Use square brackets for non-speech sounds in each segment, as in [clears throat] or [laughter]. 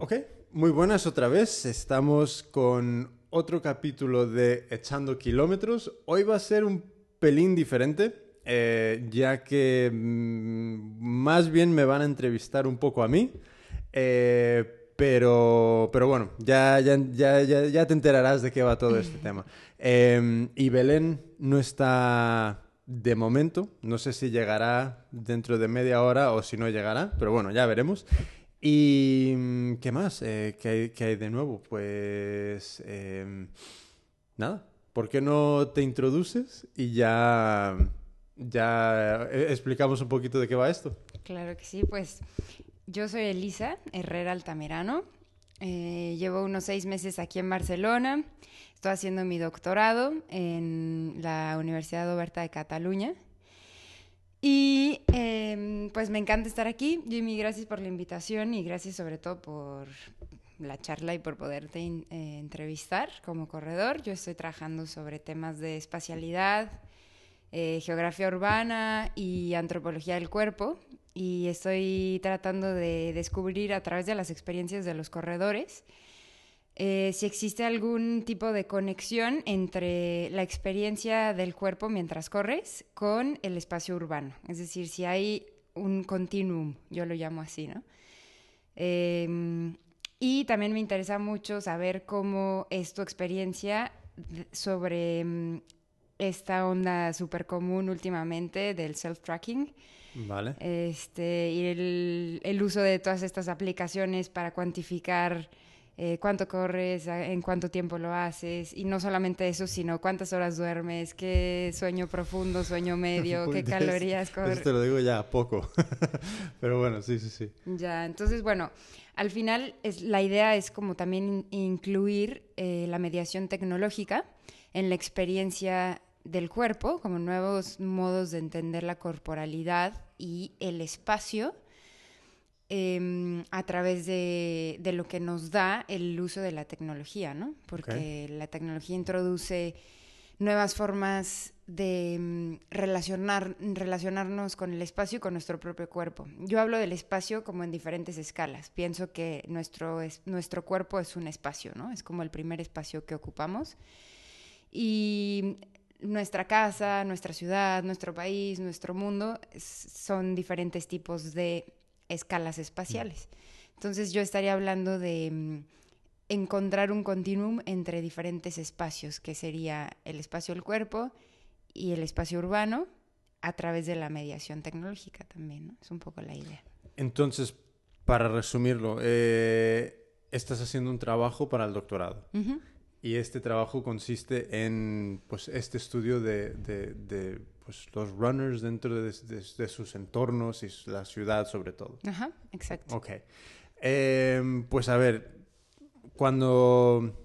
Ok, muy buenas otra vez. Estamos con otro capítulo de Echando Kilómetros. Hoy va a ser un pelín diferente, eh, ya que mm, más bien me van a entrevistar un poco a mí. Eh, pero, pero bueno, ya, ya, ya, ya, te enterarás de qué va todo este [laughs] tema. Em, y Belén no está de momento. No sé si llegará dentro de media hora o si no llegará, pero bueno, ya veremos. ¿Y mm, qué más? Eh, ¿qué, hay, de nuevo? Pues em, nada, ¿por qué no te introduces y ya, ya eh, explicamos un poquito de qué va esto? Claro que sí, pues yo soy Elisa Herrera Altamirano, eh, llevo unos seis meses aquí en Barcelona, estoy haciendo mi doctorado en la Universidad Oberta de Cataluña y em, pues me encanta estar aquí. Jimmy, gracias por la invitación y gracias sobre todo por la charla y por poderte eh, entrevistar como corredor. Yo estoy trabajando sobre temas de espacialidad, eh, geografía urbana y antropología del cuerpo y estoy tratando de descubrir a través de las experiencias de los corredores eh, si existe algún tipo de conexión entre la experiencia del cuerpo mientras corres con el espacio urbano. Es decir, si hay un continuum, yo lo llamo así, ¿no? Em, y también me interesa mucho saber cómo es tu experiencia sobre em, esta onda súper común últimamente del self-tracking. Vale. Este, y el, el, uso de todas estas aplicaciones para cuantificar eh, cuánto corres, en cuánto tiempo lo haces, y no solamente eso, sino cuántas horas duermes, qué sueño profundo, sueño [laughs] medio, qué calorías corres. Esto te lo digo ya poco, [laughs] pero bueno, sí, sí, sí. Ya, entonces, bueno, al final es, la idea es como también incluir eh, la mediación tecnológica en la experiencia del cuerpo, como nuevos modos de entender la corporalidad y el espacio Em, a través de, lo que nos da el uso de la tecnología, ¿no? Porque la tecnología introduce nuevas formas de em, relacionar, relacionarnos con el espacio y con nuestro propio cuerpo. Yo hablo del espacio como en diferentes escalas. Pienso que nuestro, nuestro cuerpo es un espacio, ¿no? Es como el primer espacio que ocupamos. Y nuestra casa, nuestra ciudad, nuestro país, nuestro mundo son diferentes tipos de escalas espaciales. Entonces yo estaría hablando de mm, encontrar un continuum entre diferentes espacios, que sería el espacio del cuerpo y el espacio urbano, a través de la mediación tecnológica también, ¿no? Es un poco la idea. Entonces, para resumirlo, eh, estás haciendo un trabajo para el doctorado. Y este trabajo consiste en pues, este estudio de pues, los runners dentro de, sus entornos y la ciudad sobre todo. Ajá, exacto. Ok. Em, pues a ver, cuando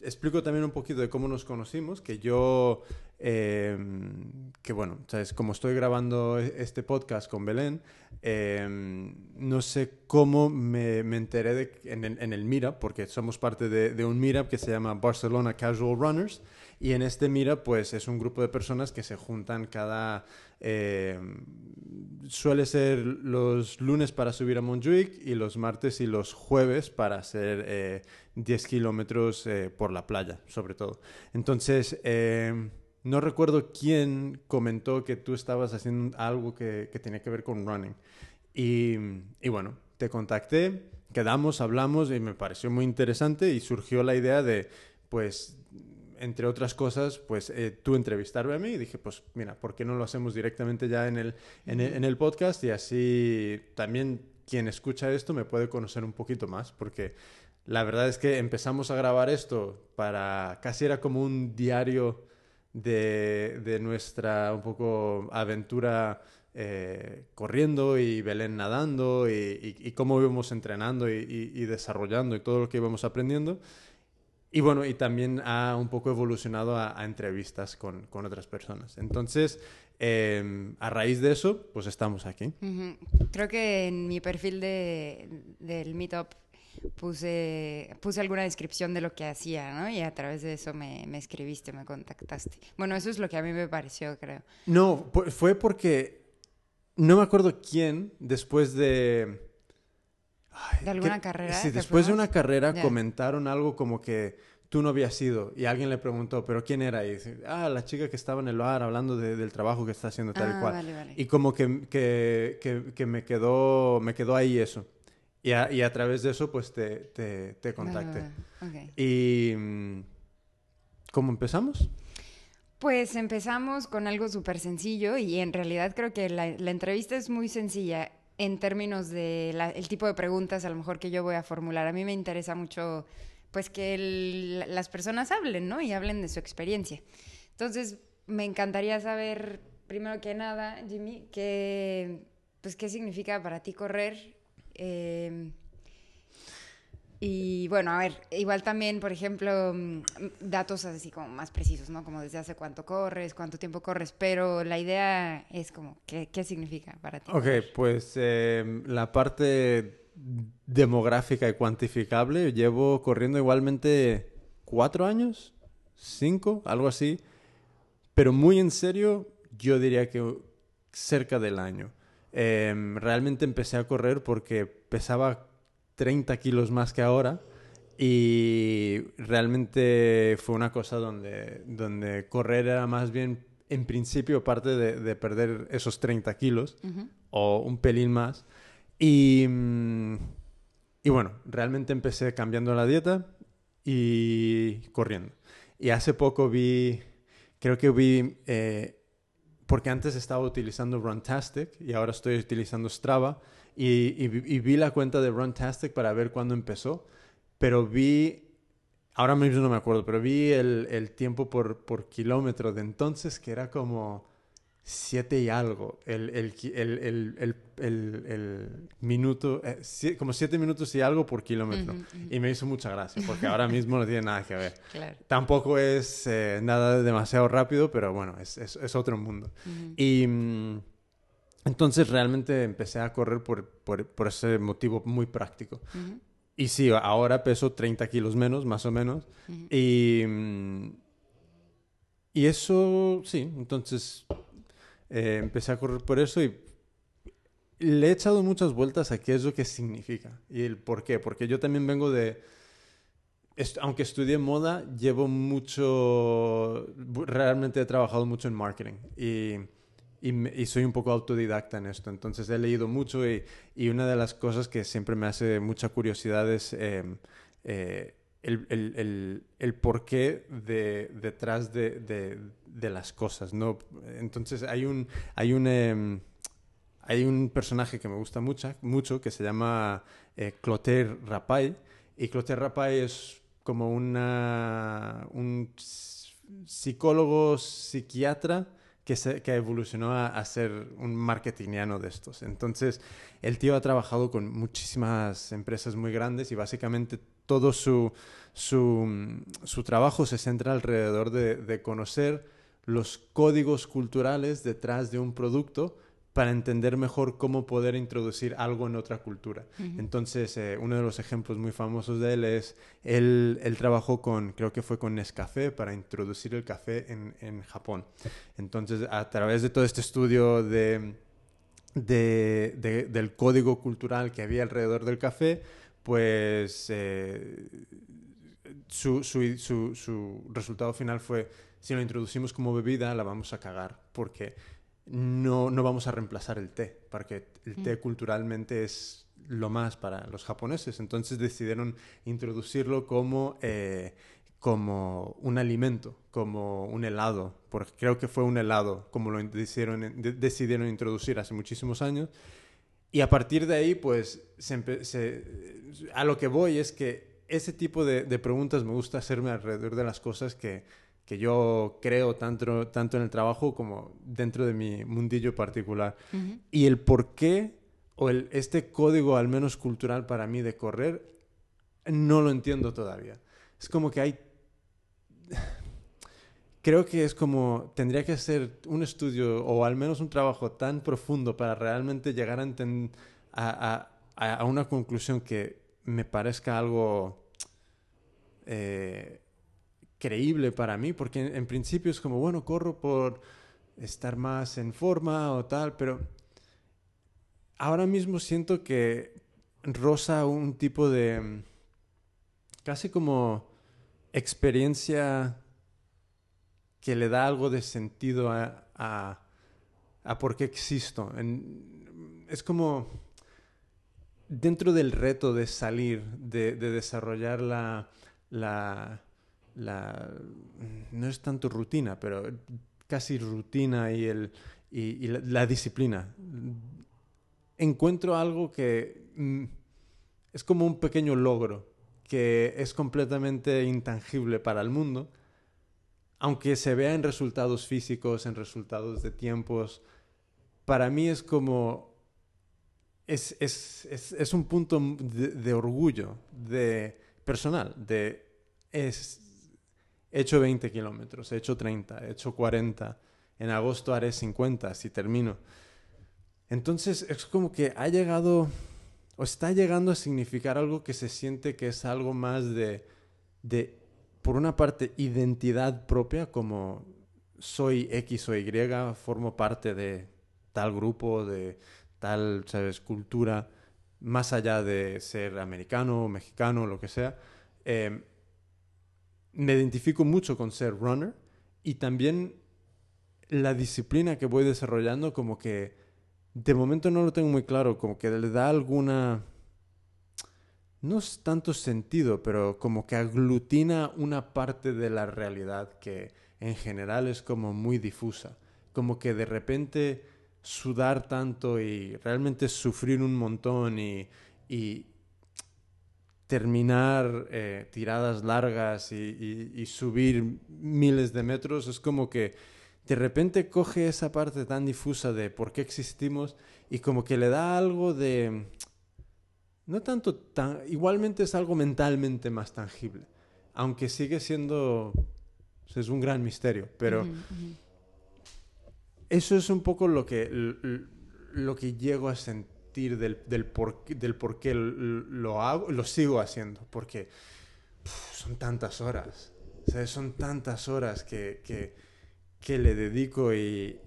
explico también un poquito de cómo nos conocimos, que yo, em, que bueno, como estoy grabando e-, este podcast con Belén, em, no sé cómo me, enteré de, en, en el Meetup, porque somos parte de, un Meetup que se llama Barcelona Casual Runners, y en este Mira, pues es un grupo de personas que se juntan cada... Eh, suele ser los lunes para subir a Montjuic y los martes y los jueves para hacer 10 eh, kilómetros eh, por la playa, sobre todo. Entonces, no recuerdo quién comentó que tú estabas haciendo algo que, que tenía que ver con running. Y, y bueno, te contacté, quedamos, hablamos y me pareció muy interesante y surgió la idea de, pues, entre otras cosas, pues eh, tú entrevistarme a mí y dije, pues mira, ¿por qué no lo hacemos directamente ya en el, en el, podcast? Y así también quien escucha esto me puede conocer un poquito más, porque la verdad es que empezamos a grabar esto para, casi era como un diario de, de nuestra un poco aventura eh, corriendo y Belén nadando y, cómo íbamos entrenando y, y, desarrollando y todo lo que íbamos aprendiendo. Y bueno, y también ha un poco evolucionado a, entrevistas con, con, otras personas. Entonces, em, a raíz de eso, pues estamos aquí. Creo que en mi perfil de, del Meetup puse, puse alguna descripción de lo que hacía, ¿no? Y a través de eso me, me escribiste, me contactaste. Bueno, eso es lo que a mí me pareció, creo. No, fue porque no me acuerdo quién, después de ¿De alguna carrera? Sí, después de una carrera comentaron algo como que tú no habías ido y alguien le preguntó, ¿pero quién era? Y dice, ah, la chica que estaba en el bar hablando de- del trabajo que está haciendo tal Ah, y cual. vale, vale. Y como que, que, que, que me, quedó, me quedó ahí eso. Y a, y a través de eso, pues te, te, te contacté. Va, va, va. Ok. ¿Y mm, cómo empezamos? Pues empezamos con algo súper sencillo y en realidad creo que la, la entrevista es muy sencilla en términos de la- el tipo de preguntas a lo mejor que yo voy a formular. A mí me interesa mucho pues que el- las personas hablen, ¿no? Y hablen de su experiencia. Entonces, me encantaría saber, primero que nada, Jimmy, qué, pues, qué significa para ti correr. Eh, y bueno, a ver, igual también, por ejemplo, mm, datos así como más precisos, ¿no? Como desde hace cuánto corres, cuánto tiempo corres, pero la idea es como, ¿qué, qué significa para ti? Ok, pues eh, la parte demográfica y cuantificable, llevo corriendo igualmente cuatro años, cinco, algo así, pero muy en serio, yo diría que cerca del año. Eh, realmente empecé a correr porque pesaba 30 kilos más que ahora y realmente fue una cosa donde, donde correr era más bien, en principio, parte de, de perder esos 30 kilos Ujú. o un pelín más. Y, mm, y bueno, realmente empecé cambiando la dieta y corriendo. Y hace poco vi, creo que vi, eh, porque antes estaba utilizando Runtastic y ahora estoy utilizando Strava y, vi- la cuenta de Runtastic para ver cuándo empezó, pero vi, ahora mismo no me acuerdo, pero vi el, el tiempo por, por kilómetro de entonces que era como siete y algo, el, el, el, el, el, el- el minuto, eh, sie- como siete minutos y algo por kilómetro. Ujú, ujú. Y me hizo mucha gracia, porque ahora mismo no tiene nada que ver. [laughs] Claro. Tampoco es eh, nada demasiado rápido, pero bueno, es, es, es otro mundo. Ujú. Y mm, entonces realmente empecé a correr por, por, por ese motivo muy práctico. Y sí, ahora peso 30 kilos menos, más o menos. Y, mm, y eso, sí, entonces eh, empecé a correr por eso y le he echado muchas vueltas a qué es lo que significa y el por qué. Porque yo también vengo de, aunque estudié moda, llevo mucho, realmente he trabajado mucho en marketing y, soy un poco autodidacta en esto. Entonces he leído mucho y, una de las cosas que siempre me hace mucha curiosidad es eh, eh, el, el, el, el porqué de, detrás de, de, de las cosas, ¿no? Entonces hay un, hay un, em, hay un personaje que me gusta mucho, mucho que se llama eh, Clotaire Rapaille y Clotaire Rapaille es como una, un ps- psicólogo, psiquiatra que, se, que evolucionó a, ser un marketingiano de estos. Entonces, el tío ha trabajado con muchísimas empresas muy grandes y básicamente todo su, su, su trabajo se centra alrededor de, de conocer los códigos culturales detrás de un producto para entender mejor cómo poder introducir algo en otra cultura. Entonces, eh, uno de los ejemplos muy famosos de él es, él, él trabajó con, creo que fue con Nescafé para introducir el café en, en Japón. Entonces, a través de todo este estudio de, de- de- del código cultural que había alrededor del café, pues eh, su, su- su- su resultado final fue, si lo introducimos como bebida, la vamos a cagar, porque no, no vamos a reemplazar el té, porque el té Mm. culturalmente es lo más para los japoneses. Entonces decidieron introducirlo como, eh, como un alimento, como un helado, porque creo que fue un helado, como lo decidieron, de- decidieron introducir hace muchísimos años. Y a partir de ahí, pues, se se- a lo que voy es que ese tipo de, de preguntas me gusta hacerme alrededor de las cosas que, que yo creo tanto, tanto en el trabajo como dentro de mi mundillo particular. Ujú. Y el por qué, o el, este código al menos cultural para mí de correr, no lo entiendo todavía. Es como que hay... [sighs] Creo que es como, tendría que hacer un estudio o al menos un trabajo tan profundo para realmente llegar a, enten- a, a- a- a una conclusión que me parezca algo eh, creíble para mí, porque en, principio es como, bueno, corro por estar más en forma o tal, pero ahora mismo siento que rosa un tipo de casi como experiencia que le da algo de sentido a, a, por qué existo. es como dentro del reto de salir, de, desarrollar la, la, no es tanto rutina, pero casi rutina y, el, y, la, disciplina. Encuentro algo que mm, es como un pequeño logro, que es completamente intangible para el mundo, aunque se vea en resultados físicos, en resultados de tiempos, para mí es como, es, es, es, es un punto de, orgullo, de personal, de, es, he hecho 20 kilómetros, he hecho 30, he hecho 40, en agosto haré 50 si termino. Entonces es como que ha llegado o está llegando a significar algo que se siente que es algo más de, de por una parte, identidad propia, como soy X o Y, formo parte de tal grupo, de tal, ¿sabes?, cultura, más allá de ser americano, mexicano, lo que sea. Em, me identifico mucho con ser runner y también la disciplina que voy desarrollando como que de momento no lo tengo muy claro, como que le da alguna... No es tanto sentido, pero como que aglutina una parte de la realidad que en general es como muy difusa. Como que de repente sudar tanto y realmente sufrir un montón y, terminar eh, tiradas largas y, subir miles de metros es como que de repente coge esa parte tan difusa de por qué existimos y como que le da algo de... No tanto tan... Igualmente es algo mentalmente más tangible, aunque sigue siendo... Es un gran misterio, pero... Eso es un poco lo que, lo que llego a sentir del, del, por, del por qué lo hago, lo sigo haciendo, porque son tantas horas, son tantas horas que, que que le dedico y...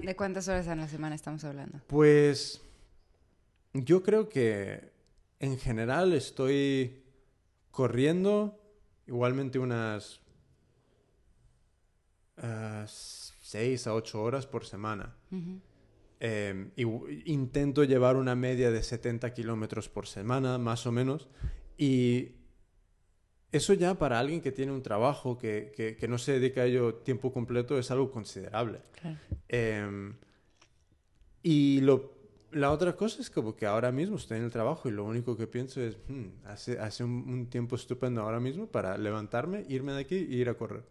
¿De cuántas horas a la semana estamos hablando? Pues yo creo que en general estoy corriendo igualmente unas uh, seis a ocho horas por semana. Em, intento llevar una media de 70 kilómetros por semana, más o menos. Y eso ya para alguien que tiene un trabajo, que, que, no se dedica a ello tiempo completo, es algo considerable. Em, y lo, la otra cosa es como que ahora mismo estoy en el trabajo y lo único que pienso es, hmm, hace, hace un, tiempo estupendo ahora mismo para levantarme, irme de aquí e ir a correr.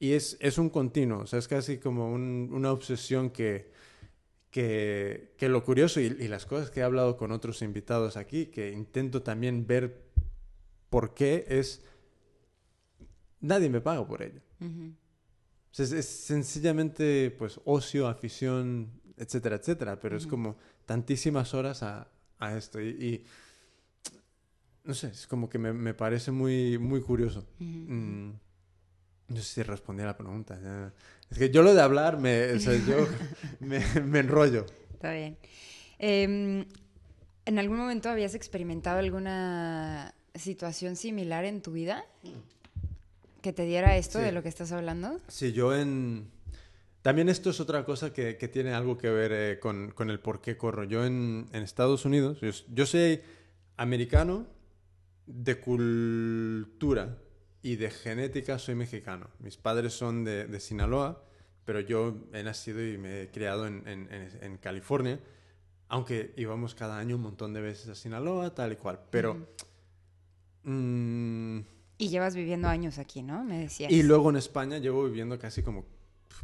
Y es, es un continuo, o sea, es casi como una obsesión que, que, que, lo curioso y, y las cosas que he hablado con otros invitados aquí, que intento también ver por qué es nadie me paga por ello. es, sencillamente pues ocio, afición, etcétera, etcétera, pero es como tantísimas horas a, a esto y, no sé, es como que me, me parece muy, muy curioso. Mm, no sé si respondí a la pregunta. Es que yo lo de hablar, me, yo [laughs] me, me, enrollo. Está bien. Em, ¿En algún momento habías experimentado alguna situación similar en tu vida? que te diera esto de lo que estás hablando? Sí, yo en... También esto es otra cosa que, que tiene algo que ver eh, con, con, el por qué corro. Yo en, en Estados Unidos, yo, soy americano de cultura y de genética soy mexicano. Mis padres son de, de Sinaloa, pero yo he nacido y me he criado en, en, en, California, aunque íbamos cada año un montón de veces a Sinaloa, tal y cual. Pero... Y llevas viviendo años aquí, ¿no? Me decías. Y luego en España llevo viviendo casi como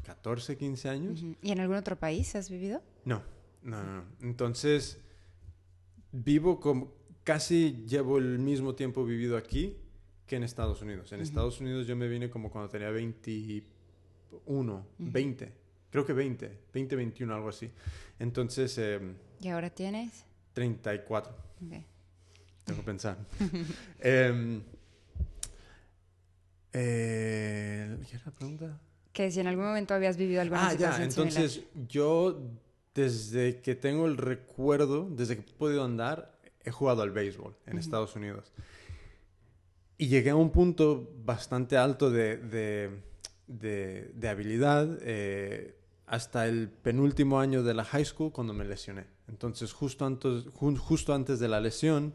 14, 15 años. ¿Y en algún otro país has vivido? No, no, no. Entonces, vivo como... Casi llevo el mismo tiempo vivido aquí que en Estados Unidos. En Estados Unidos yo me vine como cuando tenía 21, 20. Creo que 20, 20, 21, algo así. Entonces... Em, ¿Y ahora tienes? 34. Ok. Tengo que pensar. [laughs] eh, eh, ¿Qué era la pregunta? Que si en algún momento habías vivido alguna ah, situación ya, entonces yo desde que tengo el recuerdo, desde que he podido andar, he jugado al béisbol en Estados Unidos. Y llegué a un punto bastante alto de, de, de, habilidad eh, hasta el penúltimo año de la high school cuando me lesioné. Entonces, justo antes, justo antes de la lesión,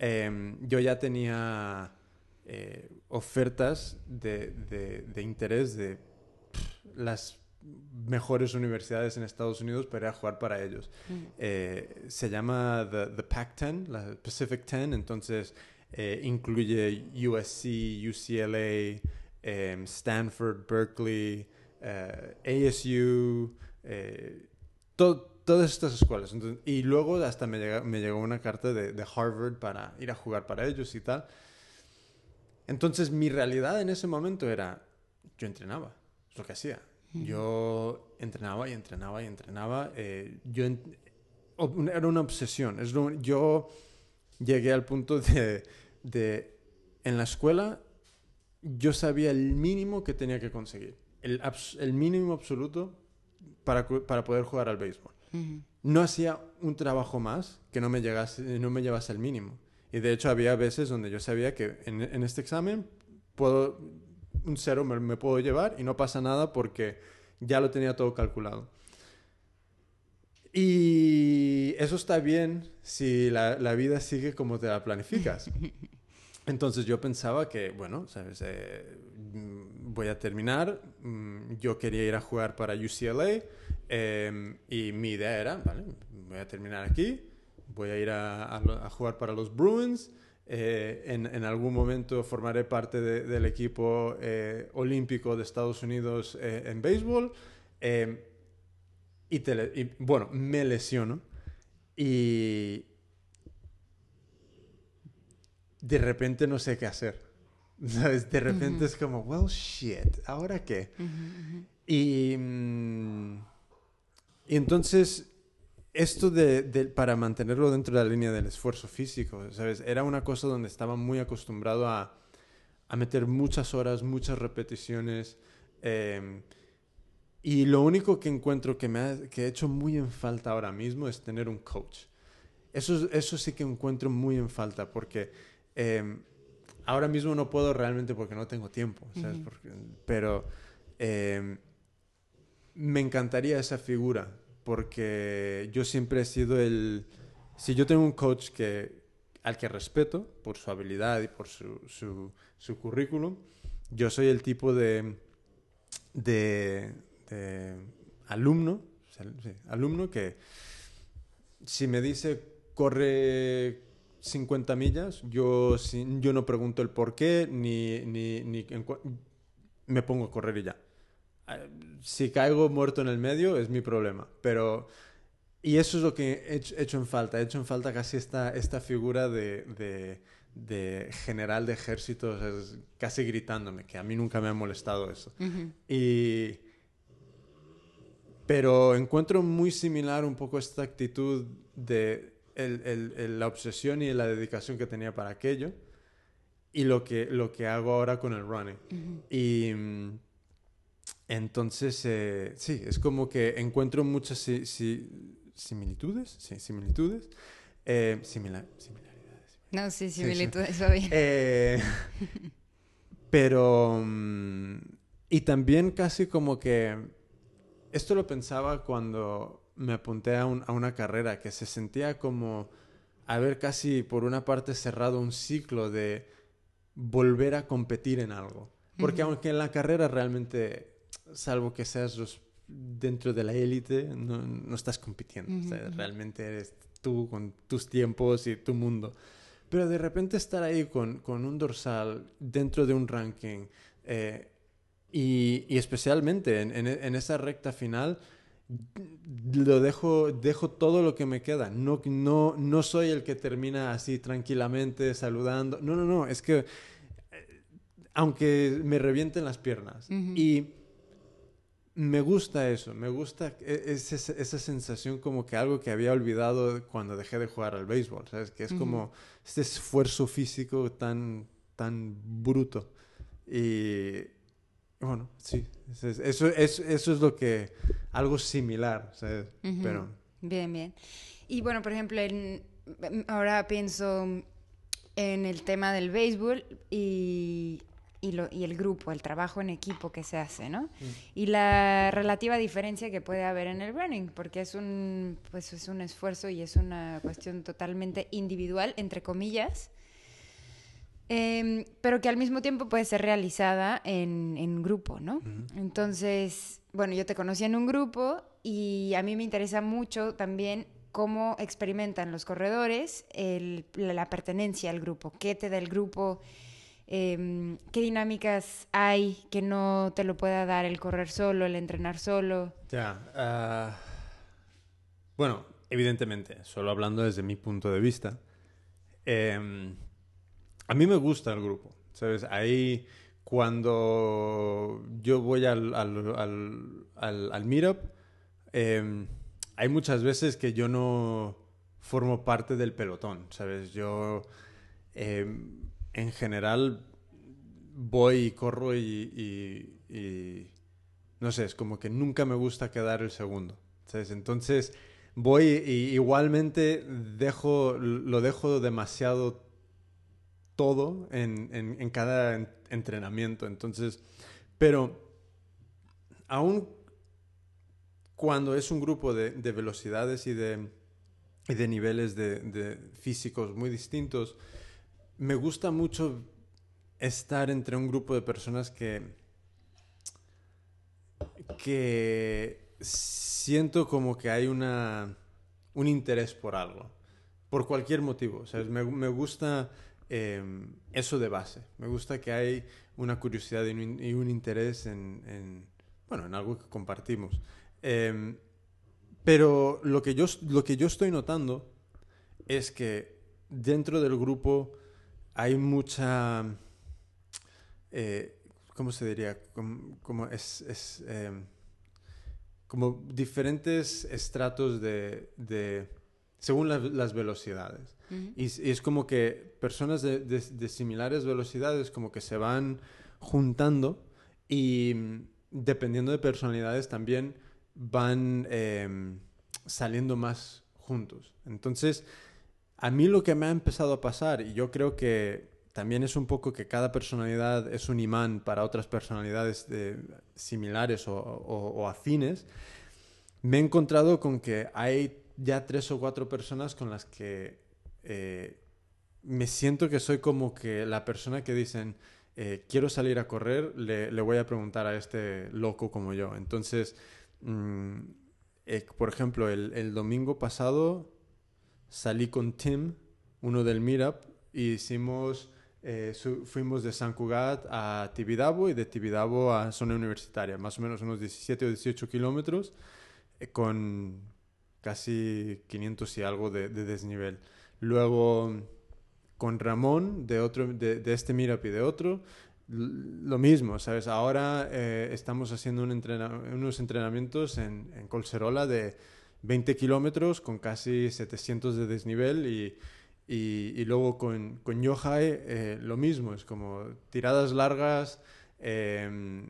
em, yo ya tenía eh, ofertas de, de, interés de las mejores universidades en Estados Unidos para ir a jugar para ellos. Mm. Eh, se llama the, the Pac-10, la Pacific 10, entonces eh, incluye USC, UCLA, em, Stanford, Berkeley, eh, ASU, todas estas escuelas. y luego hasta me, me llegó una carta de, de Harvard para ir a jugar para ellos y tal. Entonces mi realidad en ese momento era, yo entrenaba, es lo que hacía yo entrenaba y entrenaba y entrenaba. Eh, yo era una obsesión. Es yo llegué al punto de, de, en la escuela, yo sabía el mínimo que tenía que conseguir. El, el mínimo absoluto para, para, poder jugar al béisbol. No hacía un trabajo más que no me, llegase, no me llevase al mínimo. Y de hecho había veces donde yo sabía que en, en este examen puedo un cero me, puedo llevar y no pasa nada porque ya lo tenía todo calculado. Y eso está bien si la, vida sigue como te la planificas. [laughs] Entonces yo pensaba que, bueno, sabes, eh, voy a terminar, mm, yo quería ir a jugar para UCLA em, y mi idea era, vale, voy a terminar aquí, voy a ir a jugar para los Bruins eh, en, algún momento formaré parte del equipo eh, olímpico de Estados Unidos eh, en béisbol. Y, bueno, me lesiono y de repente no sé qué hacer. [laughs] De repente es como, well, shit, ¿ahora qué? Y, mm, y entonces esto de, para mantenerlo dentro de la línea del esfuerzo físico, ¿sabes? Era una cosa donde estaba muy acostumbrado a, a meter muchas horas, muchas repeticiones. Em, y lo único que encuentro que me ha, que he hecho muy en falta ahora mismo es tener un coach. Eso, eso sí que encuentro muy en falta porque em, ahora mismo no puedo realmente porque no tengo tiempo, ¿sabes? pero em, me encantaría esa figura porque yo siempre he sido el... Si yo tengo un coach que, al que respeto por su habilidad y por su, su, currículum, yo soy el tipo de, de, alumno, alumno que si me dice corre 50 millas, yo, yo no pregunto el por qué, ni, ni, ni me pongo a correr y ya si caigo muerto en el medio es mi problema, pero... Y eso es lo que he hecho, en falta. He hecho en falta casi esta, esta figura de, de, general de ejércitos, casi gritándome, que a mí nunca me ha molestado eso. y, pero encuentro muy similar un poco esta actitud de el, el, la obsesión y la dedicación que tenía para aquello y lo que, lo que hago ahora con el running. Y mm, entonces, eh, sí, es como que encuentro muchas similitudes, sí, similitudes, eh, similaridades. No, sí, similitudes, sí, bien. Eh, pero, mm, y también casi como que, esto lo pensaba cuando me apunté a, a una carrera, que se sentía como haber casi por una parte cerrado un ciclo de volver a competir en algo. Porque aunque en la carrera realmente salvo que seas dentro de la élite, no, no, estás compitiendo. realmente eres tú con tus tiempos y tu mundo. Pero de repente estar ahí con, con un dorsal dentro de un ranking eh, y, y, especialmente en, en, esa recta final, lo dejo, dejo todo lo que me queda. No, no, no soy el que termina así tranquilamente saludando. No, no, no. Es que eh, aunque me revienten las piernas. Y me gusta eso, me gusta e, esa, sensación como que algo que había olvidado cuando dejé de jugar al béisbol, ¿sabes? Que es como este esfuerzo físico tan, tan bruto. Y Bueno, sí. Eso, eso, eso es lo que... Algo similar, ¿sabes? Pero... Bien, bien. Y bueno, por ejemplo, ahora pienso en el tema del béisbol y, y, el grupo, el trabajo en equipo que se hace, ¿no? Mm. Y la relativa diferencia que puede haber en el running, porque es un, pues es un esfuerzo y es una cuestión totalmente individual, entre comillas, em, pero que al mismo tiempo puede ser realizada en, en grupo, ¿no? Entonces, bueno, yo te conocí en un grupo y a mí me interesa mucho también cómo experimentan los corredores la pertenencia al grupo, qué te da el grupo, em, qué dinámicas hay que no te lo pueda dar el correr solo, el entrenar solo. Ya, ah, bueno, evidentemente, solo hablando desde mi punto de vista, em, a mí me gusta el grupo, ¿sabes? Ahí cuando yo voy al, al, al meetup, em, hay muchas veces que yo no formo parte del pelotón, ¿sabes? Yo em, en general voy y corro y, no sé, es como que nunca me gusta quedar el segundo, ¿sabes? Entonces voy y igualmente dejo, lo dejo demasiado todo en, en cada entrenamiento, entonces, pero aún cuando es un grupo de, velocidades y de, de niveles de, físicos muy distintos, me gusta mucho estar entre un grupo de personas que, que siento como que hay una, un interés por algo, por cualquier motivo. me, gusta em, eso de base, me gusta que hay una curiosidad y un, interés en, bueno, en algo que compartimos. Em, pero lo que, yo, lo que yo estoy notando es que dentro del grupo hay mucha... Eh, ¿Cómo se diría? Como, es, em, como diferentes estratos de, según las velocidades. y, es como que personas de, de, similares velocidades como que se van juntando y mm, dependiendo de personalidades también van em, saliendo más juntos. Entonces, a mí lo que me ha empezado a pasar, y yo creo que también es un poco que cada personalidad es un imán para otras personalidades similares o, afines, me he encontrado con que hay ya tres o cuatro personas con las que eh, me siento que soy como que la persona que dicen, eh, quiero salir a correr, le, le, voy a preguntar a este loco como yo. Entonces, Mm, eh, por ejemplo, el, domingo pasado salí con Tim, uno del Meetup, y hicimos, fuimos de San Cugat a Tibidabo y de Tibidabo a zona universitaria, más o menos unos 17 o 18 kilómetros, con casi 500 y algo de, desnivel. Luego con Ramón de, otro, de, este Meetup y de otro, lo mismo, ¿sabes? Ahora eh, estamos haciendo unos entrenamientos en, en, Colserola de 20 kilómetros con casi 700 de desnivel y, y, luego con, con Yohai eh, lo mismo, es como tiradas largas em,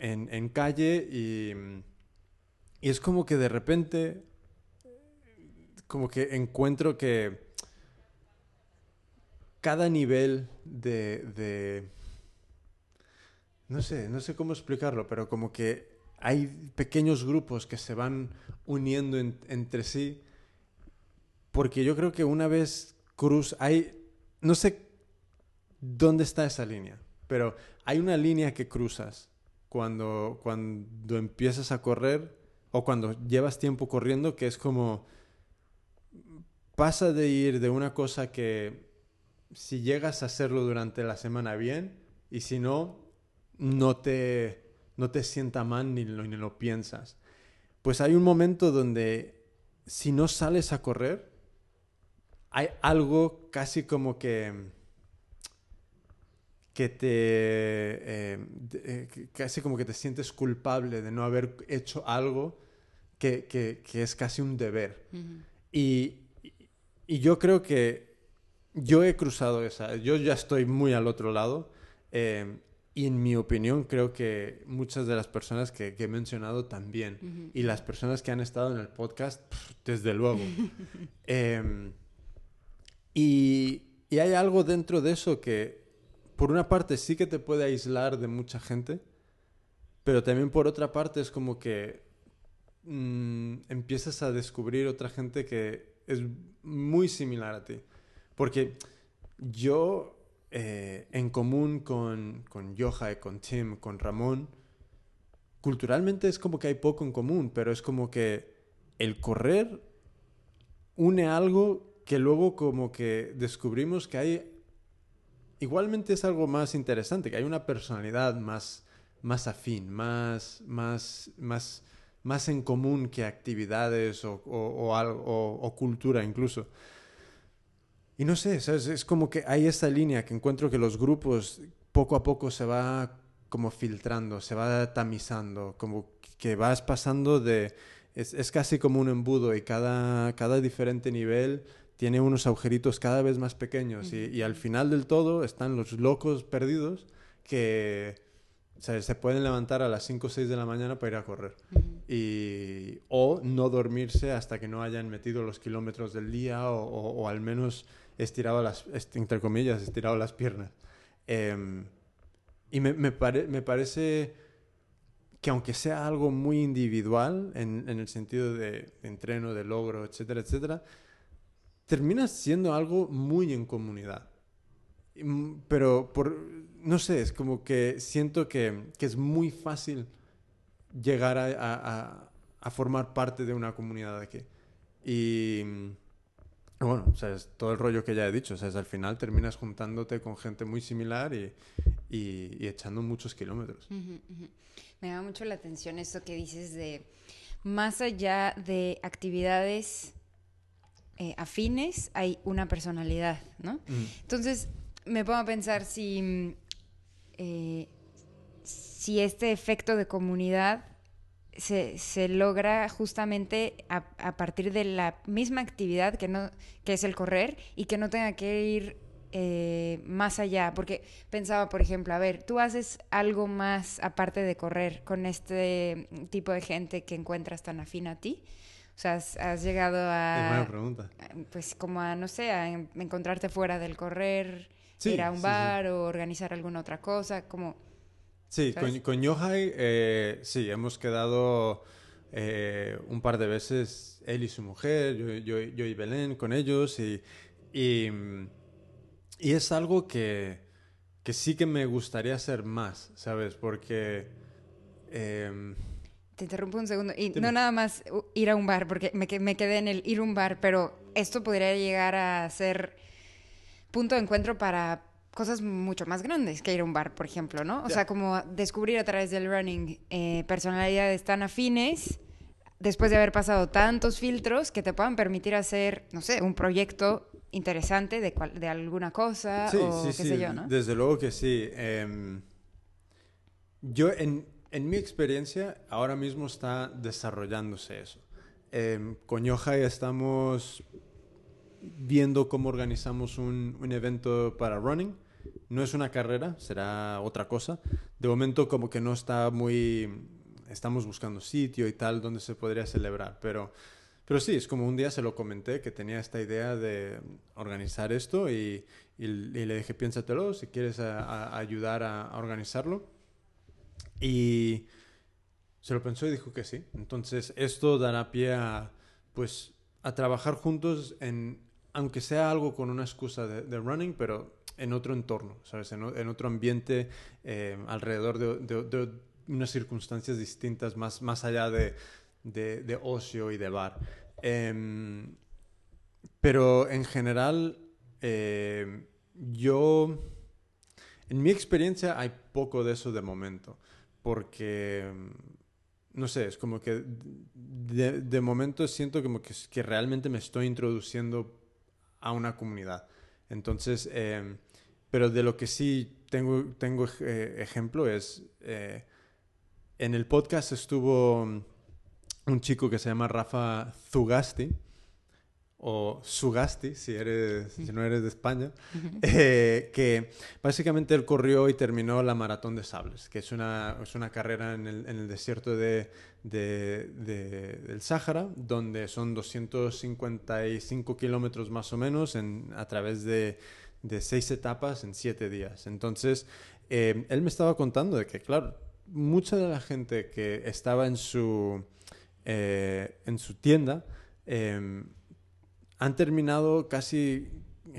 en, en, calle y, y es como que de repente como que encuentro que cada nivel de no sé, no sé cómo explicarlo, pero como que hay pequeños grupos que se van uniendo entre sí, porque yo creo que una vez cruz, hay, no sé dónde está esa línea, pero hay una línea que cruzas cuando, cuando empiezas a correr o cuando llevas tiempo corriendo, que es como pasa de ir de una cosa que si llegas a hacerlo durante la semana bien y si no, no te, no te sienta mal ni lo, ni lo piensas. Pues hay un momento donde si no sales a correr, hay algo casi como que que te eh, eh, casi como que te sientes culpable de no haber hecho algo que, que, es casi un deber. y, y, yo creo que yo he cruzado esa, yo ya estoy muy al otro lado. Eh, y en mi opinión creo que muchas de las personas que, he mencionado también, y las personas que han estado en el podcast, desde luego. [laughs] Em, y, y hay algo dentro de eso que, por una parte, sí que te puede aislar de mucha gente, pero también por otra parte es como que mm, empiezas a descubrir otra gente que es muy similar a ti. Porque yo, eh, en común con, con Yohai, con Tim, con Ramón, culturalmente es como que hay poco en común, pero es como que el correr une algo que luego como que descubrimos que hay... Igualmente es algo más interesante, que hay una personalidad más más afín, más, más, más, más en común que actividades o, o, o, cultura incluso. Y no sé, es como que hay esta línea que encuentro que los grupos poco a poco se va como filtrando, se va tamizando, como que vas pasando de... Es, es casi como un embudo y cada, cada diferente nivel tiene unos agujeritos cada vez más pequeños y, y al final del todo están los locos perdidos que o sea, se pueden levantar a las 5 o 6 de la mañana para ir a correr. y, o no dormirse hasta que no hayan metido los kilómetros del día o, o, al menos estirado las, entre comillas, estirado las piernas. Em, y me, me, me, parece que aunque sea algo muy individual en, en el sentido de, entreno, de logro, etcétera, etcétera, termina siendo algo muy en comunidad. Pero por, no sé, es como que siento que, es muy fácil llegar a, formar parte de una comunidad aquí. Y bueno, o sea, es todo el rollo que ya he dicho, o sea, al final terminas juntándote con gente muy similar y, echando muchos kilómetros. Me llama mucho la atención esto que dices de, más allá de actividades eh, afines, hay una personalidad, ¿no? Entonces, me pongo a pensar si eh, si este efecto de comunidad se, logra justamente a, partir de la misma actividad que, no, que es el correr y que no tenga que ir eh, más allá. Porque pensaba, por ejemplo, a ver, tú haces algo más aparte de correr con este tipo de gente que encuentras tan afín a ti. O sea, has, llegado a... buena pregunta. Pues como a, no sé, a encontrarte fuera del correr ir a un bar o organizar alguna otra cosa, como... Sí, con, con Yohai, eh, sí, hemos quedado eh, un par de veces, él y su mujer, yo, yo, yo y Belén con ellos, y, y, y, es algo que, que sí que me gustaría hacer más, ¿sabes? Porque... Em, te interrumpo un segundo. Y no nada más ir a un bar, porque me, me quedé en el ir a un bar, pero esto podría llegar a ser punto de encuentro para cosas mucho más grandes que ir a un bar, por ejemplo, ¿no? O sea, como descubrir a través del running eh, personalidades tan afines después de haber pasado tantos filtros que te puedan permitir hacer, no sé, un proyecto interesante de, de alguna cosa o qué sé yo, ¿no? Desde luego que sí. Em, yo, en, en, mi experiencia, ahora mismo está desarrollándose eso. Eh, con Yohai estamos viendo cómo organizamos un, evento para running. No es una carrera, será otra cosa. De momento como que no está muy... Estamos buscando sitio y tal donde se podría celebrar, pero, pero sí, es como un día se lo comenté que tenía esta idea de organizar esto y, le dije, piénsatelo si quieres ayudar a organizarlo. Y se lo pensó y dijo que sí. Entonces esto dará pie a, pues, a trabajar juntos en aunque sea algo con una excusa de, running, pero en otro entorno, ¿sabes? En, otro ambiente, eh, alrededor de, unas circunstancias distintas, más, más allá de, ocio y de bar. Em, pero en general, eh, yo, en mi experiencia hay poco de eso de momento, porque no sé, es como que de, momento siento como que, que, realmente me estoy introduciendo a una comunidad. Entonces, em, pero de lo que sí tengo, tengo eh, ejemplo es, eh, en el podcast estuvo un chico que se llama Rafa Zugasti, o Sugasti, si, eres, si no eres de España, [laughs] eh, que básicamente él corrió y terminó la Maratón de Sables, que es una, es una carrera en el, en el desierto de, de, del Sáhara, donde son 255 kilómetros más o menos en, a través de, de, seis etapas en siete días. Entonces, eh, él me estaba contando de que, claro, mucha de la gente que estaba en su, eh, en su tienda, eh, han terminado casi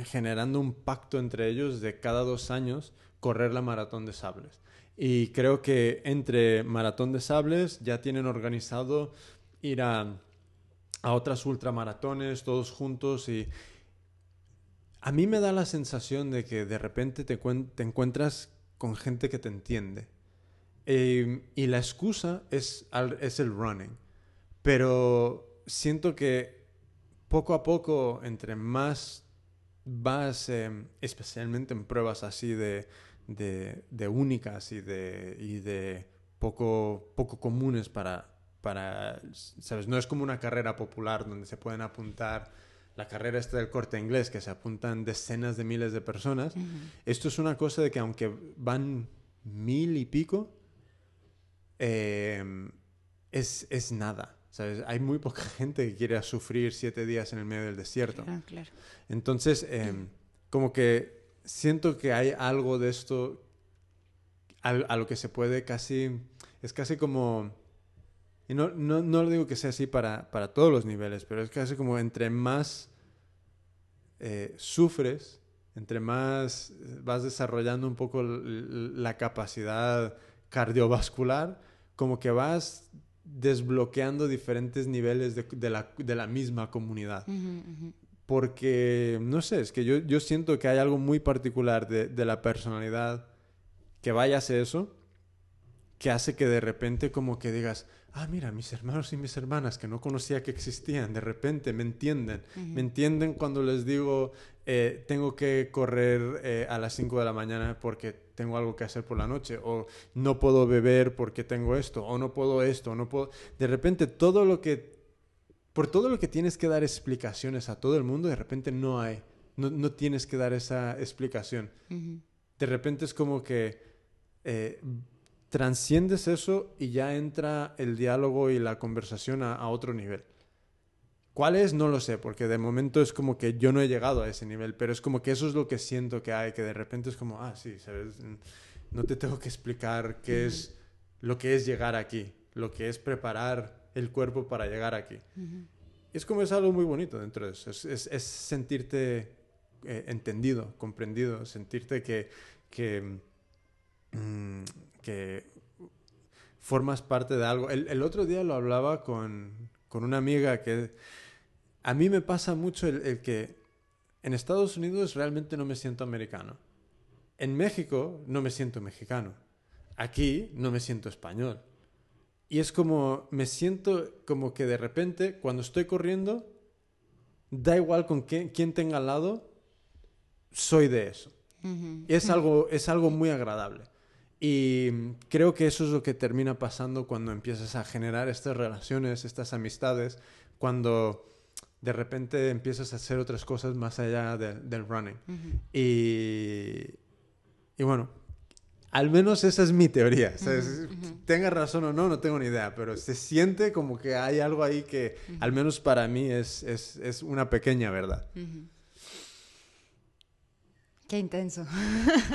generando un pacto entre ellos de cada dos años correr la maratón de sables. Y creo que entre maratón de sables ya tienen organizado ir a, a otras ultramaratones todos juntos y a mí me da la sensación de que de repente te, encuentras con gente que te entiende. Eh, y la excusa es, es el running. Pero siento que poco a poco, entre más vas, em, especialmente en pruebas así de, de, únicas y de, y de poco, poco comunes para, para, ¿sabes? No es como una carrera popular donde se pueden apuntar la carrera esta del corte inglés, que se apuntan decenas de miles de personas. Esto es una cosa de que aunque van mil y pico, es, es nada. Hay muy poca [laughs] gente que quiere sufrir siete días en el medio del desierto. Entonces, em, como que siento que hay algo de esto a, lo que se puede casi, es casi como, y no, no, no digo que sea así para, para, todos los niveles, pero es casi como entre más eh, sufres, entre más vas desarrollando un poco la capacidad cardiovascular, como que vas desbloqueando diferentes niveles de, la, misma comunidad. Porque, no sé, es que yo, siento que hay algo muy particular de, la personalidad que vaya a hacer eso, que hace que de repente como que digas, ah, mira, mis hermanos y mis hermanas que no conocía que existían, de repente me entienden. Me entienden cuando les digo, eh, tengo que correr eh, a las 5 de la mañana porque tengo algo que hacer por la noche, o no puedo beber porque tengo esto, o no puedo esto, o no puedo... De repente todo lo que... Por todo lo que tienes que dar explicaciones a todo el mundo, de repente no hay. No, no tienes que dar esa explicación. De repente es como que... Eh, transciendes eso y ya entra el diálogo y la conversación a, otro nivel. ¿Cuál es? No lo sé, porque de momento es como que yo no he llegado a ese nivel, pero es como que eso es lo que siento que hay, que de repente es como, ah, sí, ¿sabes? No te tengo que explicar qué es lo que es llegar aquí, lo que es preparar el cuerpo para llegar aquí. Es como es algo muy bonito dentro de eso, es, es, sentirte eh, entendido, comprendido, sentirte que, que mm, que formas parte de algo. El, otro día lo hablaba con, una amiga que a mí me pasa mucho el, que en Estados Unidos realmente no me siento americano. En México no me siento mexicano. Aquí no me siento español. Y es como, me siento como que de repente, cuando estoy corriendo, da igual con quién, tenga al lado, soy de eso. es, algo, es algo muy agradable. Y creo que eso es lo que termina pasando cuando empiezas a generar estas relaciones, estas amistades, cuando de repente empiezas a hacer otras cosas más allá del running. y, y, bueno, al menos esa es mi teoría. Tenga razón o no, no tengo ni idea, pero se siente como que hay algo ahí que al menos para mí es, es, es una pequeña verdad. Qué intenso.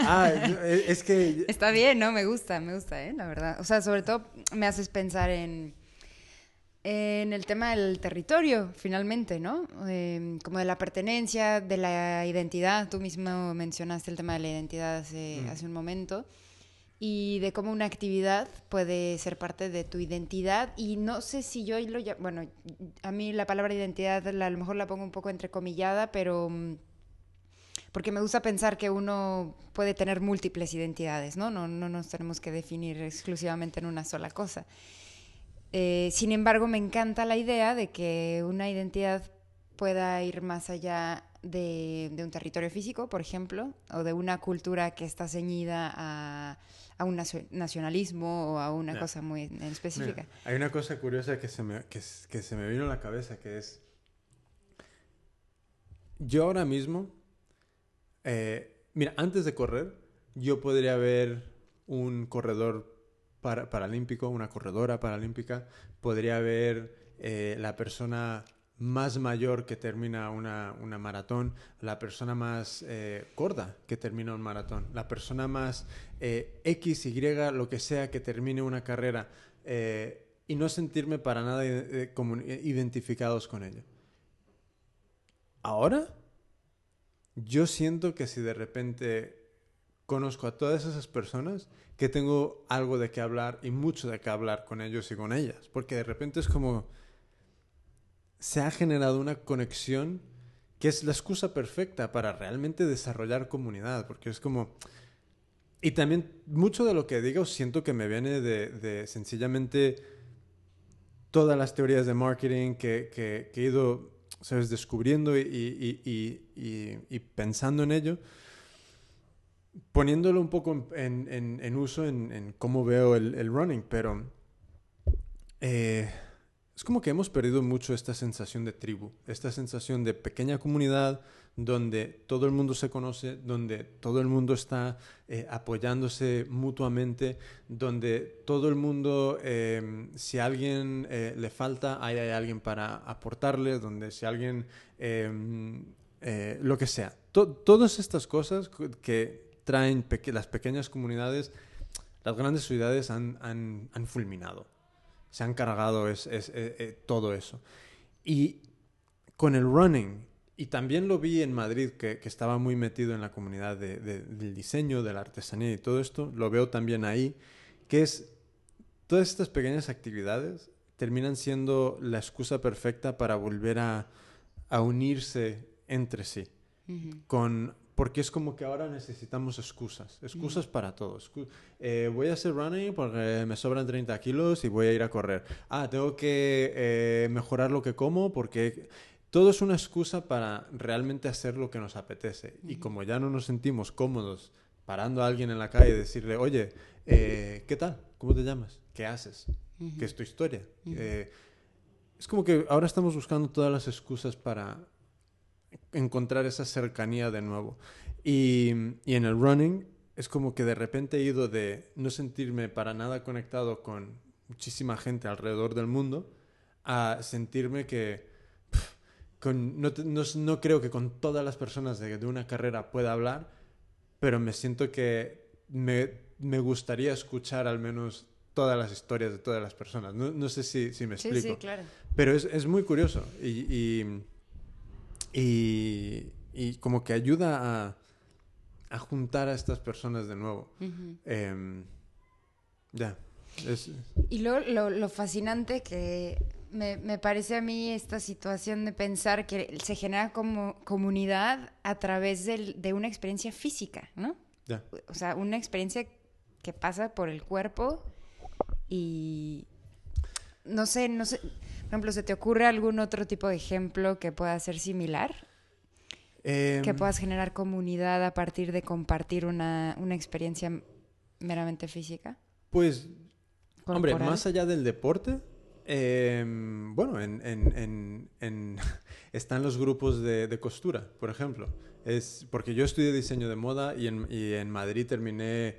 Ah, e, es que... Está bien, ¿no? Me gusta, me gusta, ¿eh? La verdad. O sea, sobre todo me haces pensar en, en el tema del territorio, finalmente, ¿no? Em, como de la pertenencia, de la identidad. Tú mismo mencionaste el tema de la identidad hace, mm. hace un momento. Y de cómo una actividad puede ser parte de tu identidad. Y no sé si yo lo... Bueno, a mí la palabra identidad a lo mejor la pongo un poco entrecomillada, pero mm, porque me gusta pensar que uno puede tener múltiples identidades, ¿no? No, no nos tenemos que definir exclusivamente en una sola cosa. Eh, sin embargo, me encanta la idea de que una identidad pueda ir más allá de, un territorio físico, por ejemplo, o de una cultura que está ceñida a, un nacionalismo o a una cosa muy específica. hay una cosa curiosa que se, me, que se me vino a la cabeza, que es yo ahora mismo, eh, mira, antes de correr, yo podría ver un corredor paralímpico, una corredora paralímpica, podría ver eh, la persona más mayor que termina una, maratón, la persona más eh, gorda que termina un maratón, la persona más X, Y, lo que sea que termine una carrera y no sentirme para nada identificados con ello. Ahora, yo siento que si de repente conozco a todas esas personas que tengo algo de qué hablar y mucho de qué hablar con ellos y con ellas. Porque de repente es como se ha generado una conexión que es la excusa perfecta para realmente desarrollar comunidad. Porque es como... Y también mucho de lo que digo siento que me viene de, sencillamente todas las teorías de marketing que, he ido ¿sabes? descubriendo y pensando en ello poniéndolo un poco en, uso en, cómo veo el, running, pero eh, es como que hemos perdido mucho esta sensación de tribu, esta sensación de pequeña comunidad donde todo el mundo se conoce, donde todo el mundo está eh, apoyándose mutuamente, donde todo el mundo, eh, si a alguien le falta, hay, alguien para aportarle, donde si alguien, lo que sea. todas estas cosas que traen las pequeñas comunidades, las grandes ciudades han, fulminado, se han cargado es, eh, eh, todo eso. Y con el running, y también lo vi en Madrid, que, estaba muy metido en la comunidad del diseño, de la artesanía y todo esto, lo veo también ahí, que es todas estas pequeñas actividades terminan siendo la excusa perfecta para volver a, unirse entre sí, con porque es como que ahora necesitamos excusas, excusas para todos. Eh, voy a hacer running porque me sobran 30 kilos y voy a ir a correr. Ah, tengo que eh, mejorar lo que como porque todo es una excusa para realmente hacer lo que nos apetece. Y como ya no nos sentimos cómodos parando a alguien en la calle y decirle, oye, eh, ¿qué tal? ¿Cómo te llamas? ¿Qué haces? ¿Qué es tu historia? es como que ahora estamos buscando todas las excusas para encontrar esa cercanía de nuevo. Y, en el running es como que de repente he ido de no sentirme para nada conectado con muchísima gente alrededor del mundo a sentirme que no, creo que con todas las personas de, una carrera pueda hablar, pero me siento que me, gustaría escuchar al menos todas las historias de todas las personas. No, sé si, me explico. Sí, claro. Pero es, muy curioso y y, como que ayuda a, juntar a estas personas de nuevo. Em, ya. Y lo, lo, fascinante que me, parece a mí esta situación de pensar que se genera como comunidad a través de una experiencia física, ¿no? O sea, una experiencia que pasa por el cuerpo y no sé, no sé, por ejemplo, ¿se te ocurre algún otro tipo de ejemplo que pueda ser similar? que em, puedas generar comunidad a partir de compartir una, experiencia meramente física. Pues, hombre, más allá del deporte, em, bueno, en, [laughs] están los grupos de, costura, por ejemplo. Es porque yo estudié diseño de moda y en, Madrid terminé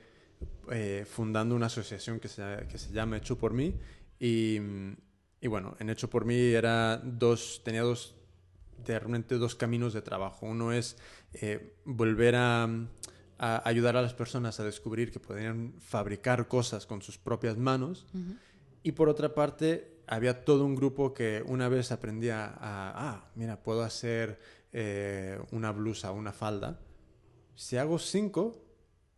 eh, fundando una asociación que se, que se llama Hecho por mí y y bueno, en Hecho por mí era dos, tenía dos, realmente dos caminos de trabajo. Uno es eh, volver a, ayudar a las personas a descubrir que podían fabricar cosas con sus propias manos. Y por otra parte, había todo un grupo que una vez aprendía a, ah, mira, puedo hacer eh, una blusa, una falda. Si hago cinco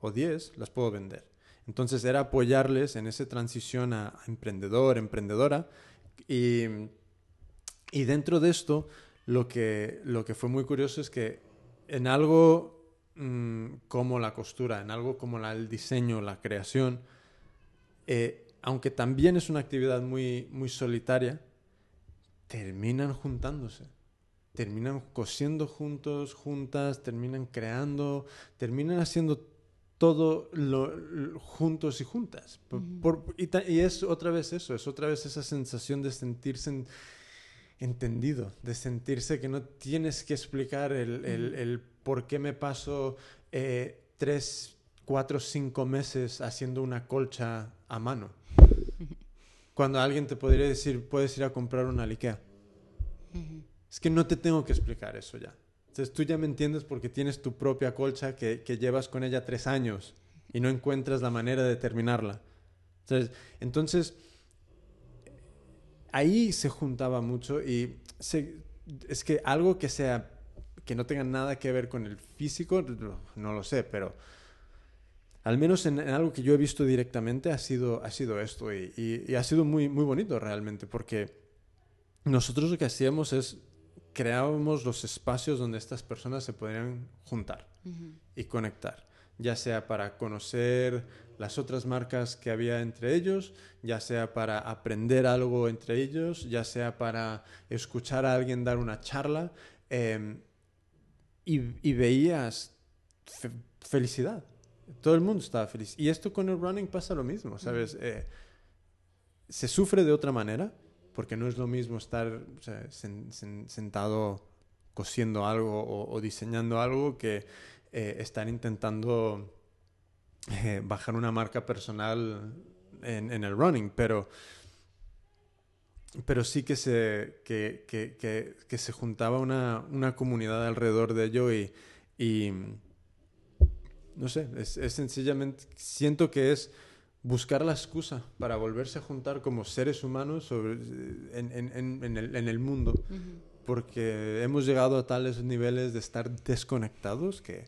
o diez, las puedo vender. Entonces era apoyarles en esa transición a emprendedor, emprendedora, y, y dentro de esto, lo que, lo que fue muy curioso es que en algo mm, como la costura, en algo como el diseño, la creación, eh, aunque también es una actividad muy, muy solitaria, terminan juntándose. Terminan cosiendo juntos, juntas, terminan creando, terminan haciendo todo lo, juntos y juntas. y, es otra vez eso, es otra vez esa sensación de sentirse entendido, de sentirse que no tienes que explicar el, el, por qué me paso eh, tres, cuatro, cinco meses haciendo una colcha a mano. [laughs] Cuando alguien te podría decir, puedes ir a comprar una Ikea. Es que no te tengo que explicar eso ya. Entonces tú ya me entiendes porque tienes tu propia colcha que, que llevas con ella tres años y no encuentras la manera de terminarla. Entonces, entonces ahí se juntaba mucho y es que algo que sea que no tenga nada que ver con el físico, no, lo sé, pero al menos en, algo que yo he visto directamente ha sido, ha sido esto y, ha sido muy, muy bonito realmente porque nosotros lo que hacíamos es creábamos los espacios donde estas personas se podrían juntar y conectar, ya sea para conocer las otras marcas que había entre ellos, ya sea para aprender algo entre ellos, ya sea para escuchar a alguien dar una charla, em, y, veías felicidad. Todo el mundo estaba feliz. Y esto con el running pasa lo mismo, ¿sabes? Eh, se sufre de otra manera, porque no es lo mismo estar sentado cosiendo algo o, diseñando algo que eh, estar intentando eh, bajar una marca personal en, el running, pero, pero sí que se, que, que, que, se juntaba una, una, comunidad alrededor de ello y, y no sé, es, es, sencillamente, siento que es buscar la excusa para volverse a juntar como seres humanos sobre, en, en, en, el, en, el, mundo, porque hemos llegado a tales niveles de estar desconectados que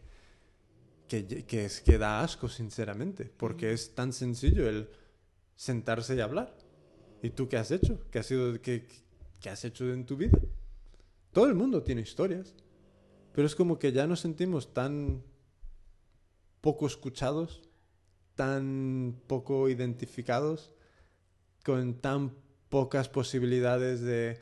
que, que, es, que da asco, sinceramente, porque es tan sencillo el sentarse y hablar. ¿Y tú qué has hecho? ¿Qué has, sido, qué, qué has hecho en tu vida? Todo el mundo tiene historias, pero es como que ya nos sentimos tan poco escuchados, tan poco identificados, con tan pocas posibilidades de,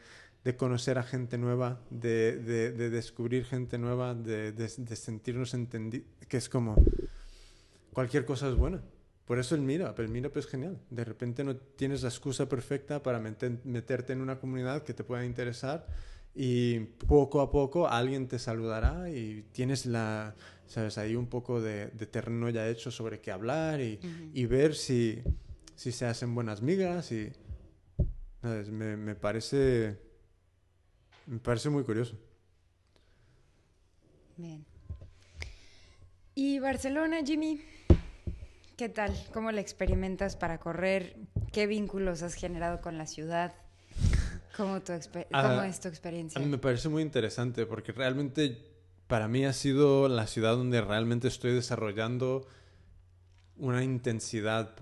conocer a gente nueva, de, de, descubrir gente nueva, de, sentirnos entendidos, que es como cualquier cosa es buena. Por eso el Meetup, el Meetup es genial. De repente no tienes la excusa perfecta para meterte en una comunidad que te pueda interesar y poco a poco alguien te saludará y tienes la, sabes, ahí un poco de, terreno ya hecho sobre qué hablar y, y ver si, si, se hacen buenas migas y Me, me parece me parece muy curioso. Bien. ¿Y Barcelona, Jimmy? ¿Qué tal? ¿Cómo la experimentas para correr? ¿Qué vínculos has generado con la ciudad? ¿Cómo, tu ah, es tu experiencia? A mí me parece muy interesante porque realmente para mí ha sido la ciudad donde realmente estoy desarrollando una intensidad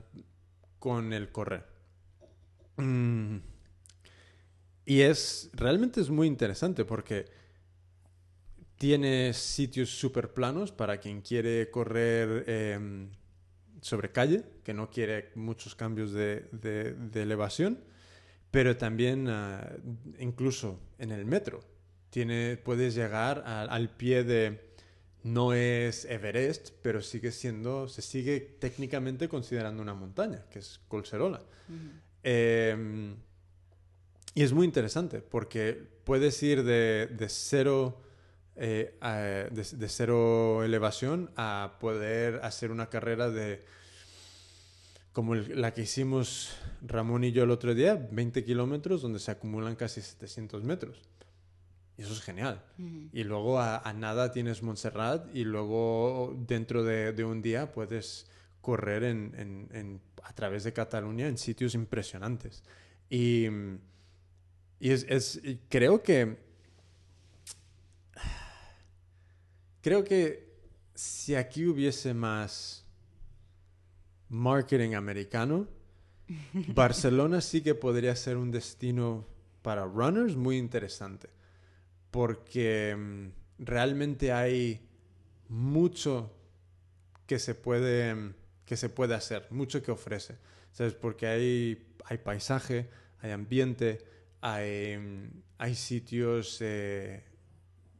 con el correr. Mm. Y es, realmente es muy interesante porque tiene sitios súper planos para quien quiere correr em, sobre calle, que no quiere muchos cambios de, elevación, pero también ah, incluso en el metro. Tiene, puedes llegar al pie de, no es Everest, pero sigue siendo, se sigue técnicamente considerando una montaña, que es Colserola. Y es muy interesante porque puedes ir de, cero, eh, de, cero elevación a poder hacer una carrera de como la que hicimos Ramón y yo el otro día, 20 kilómetros donde se acumulan casi 700 metros. Y eso es genial. Y luego a, nada tienes Montserrat y luego dentro de, un día puedes correr en, a través de Cataluña en sitios impresionantes. Y y es, creo que, creo que si aquí hubiese más marketing americano, [laughs] Barcelona sí que podría ser un destino para runners muy interesante, porque mm, realmente hay mucho que se puede, que se puede hacer, mucho que ofrece, ¿sabes? Porque hay, hay paisaje, hay ambiente, hay, hay sitios eh,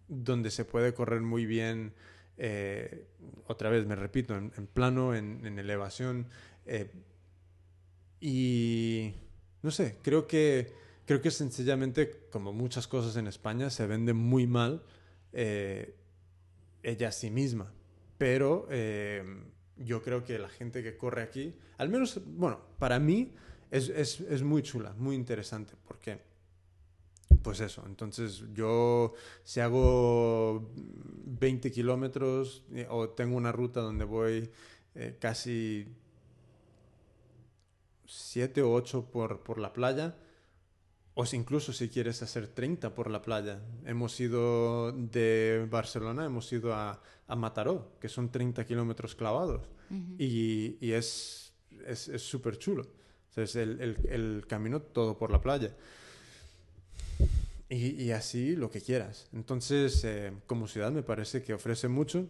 donde se puede correr muy bien, eh, otra vez me repito, en, plano, en, elevación. Eh, y no sé, creo que, creo que sencillamente, como muchas cosas en España, se vende muy mal eh, ella a sí misma. Pero yo creo que la gente que corre aquí, al menos, bueno, para mí es, es, es muy chula, muy interesante, porque pues eso, entonces yo si hago 20 kilómetros eh, o tengo una ruta donde voy eh, casi 7 o 8 por, por la playa, o si incluso si quieres hacer 30 por la playa. Hemos ido de Barcelona, hemos ido a, a Mataró, que son 30 kilómetros clavados. Y, y es súper es, chulo. es el, el, el, camino todo por la playa. Y, así lo que quieras. Entonces, eh, como ciudad me parece que ofrece mucho.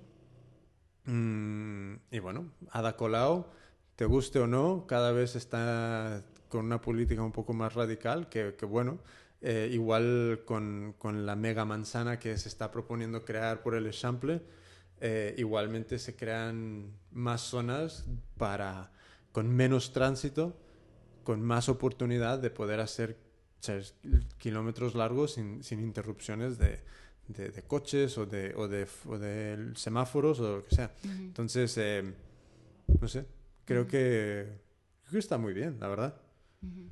Mm, y bueno, Ada Colau, te guste o no, cada vez está con una política un poco más radical, que, que bueno, eh, igual con, con, la mega manzana que se está proponiendo crear por el Eixample, eh, igualmente se crean más zonas para, con menos tránsito, con más oportunidad de poder hacer kilómetros largos sin, sin interrupciones de, de, de, coches o de, o de, o de, semáforos o lo que sea. Uh -huh. Entonces, eh, no sé, creo, que, creo que está muy bien, la verdad. Uh -huh.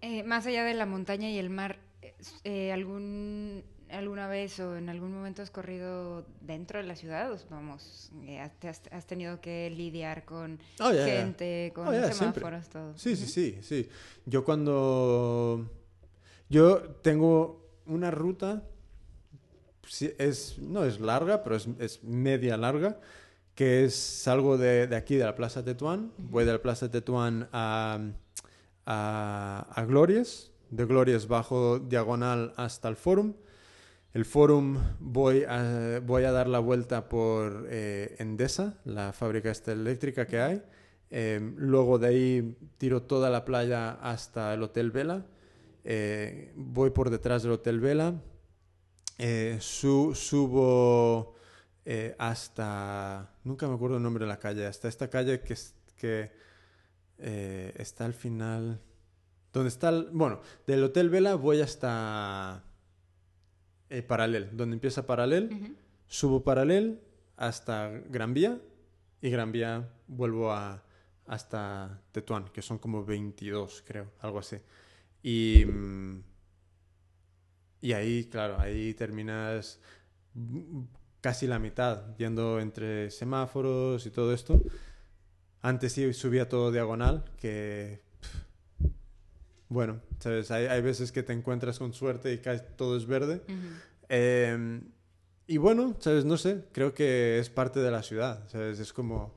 eh, más allá de la montaña y el mar, eh, ¿algún, ¿alguna vez o en algún momento has corrido dentro de la ciudad? Vamos, eh, has, has, tenido que lidiar con oh, yeah, gente, yeah. con oh, yeah, semáforos, siempre. todo. Sí, sí, sí, sí. Yo cuando... Yo tengo una ruta, es, no es larga, pero es, es media larga, que es salgo de, de, aquí, de la Plaza Tetuán, uh -huh. voy de la Plaza Tetuán a, a, a Glorias, de Glorias bajo diagonal hasta el Fórum. El Fórum voy a, voy a dar la vuelta por eh, Endesa, la fábrica esta eléctrica que hay. Eh, luego de ahí tiro toda la playa hasta el Hotel Vela. Eh, voy por detrás del Hotel Vela. Su, subo hasta... Nunca me acuerdo el nombre de la calle. Hasta esta calle que, que está al final... Donde está... El, bueno, del Hotel Vela voy hasta eh, Paralel, donde empieza Paralel, uh -huh. subo Paralel hasta Gran Vía y Gran Vía vuelvo a, hasta Tetuán, que son como 22, creo, algo así. Y, y ahí, claro, ahí terminas casi la mitad, yendo entre semáforos y todo esto. Antes sí subía todo diagonal, que bueno, ¿sabes? Hay, hay, veces que te encuentras con suerte y cae, todo es verde. Uh -huh. eh, y bueno, ¿sabes? No sé, creo que es parte de la ciudad, ¿sabes? Es como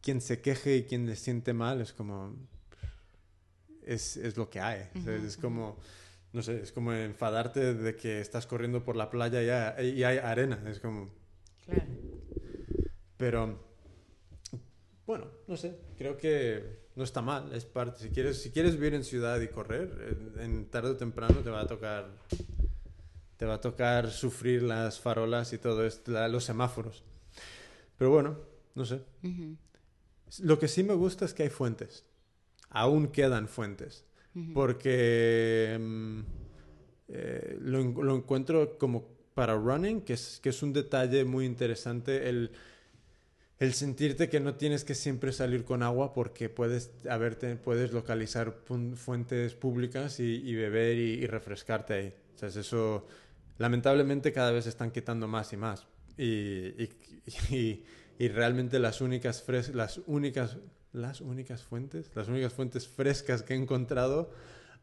quien se queje y quien le siente mal, es como... Es, es lo que hay, uh -huh. Es como... No sé, es como enfadarte de que estás corriendo por la playa y hay, y hay arena, es como... Claro. Pero, bueno, no sé, creo que no está mal, es parte. Si quieres, si quieres vivir en ciudad y correr, en, en, tarde o temprano te va a tocar, te va a tocar sufrir las farolas y todo esto, la, los semáforos. Pero bueno, no sé. Uh -huh. Lo que sí me gusta es que hay fuentes. Aún quedan fuentes. Uh -huh. Porque mm, eh, lo, lo, encuentro como para running, que es, que es un detalle muy interesante. El, el sentirte que no tienes que siempre salir con agua porque puedes haberte, puedes localizar fuentes públicas y, y beber y, y, refrescarte ahí. O sea, eso lamentablemente cada vez están quitando más y más. Y, [laughs] y, y realmente las únicas, fres las únicas las únicas fuentes, las únicas fuentes frescas que he encontrado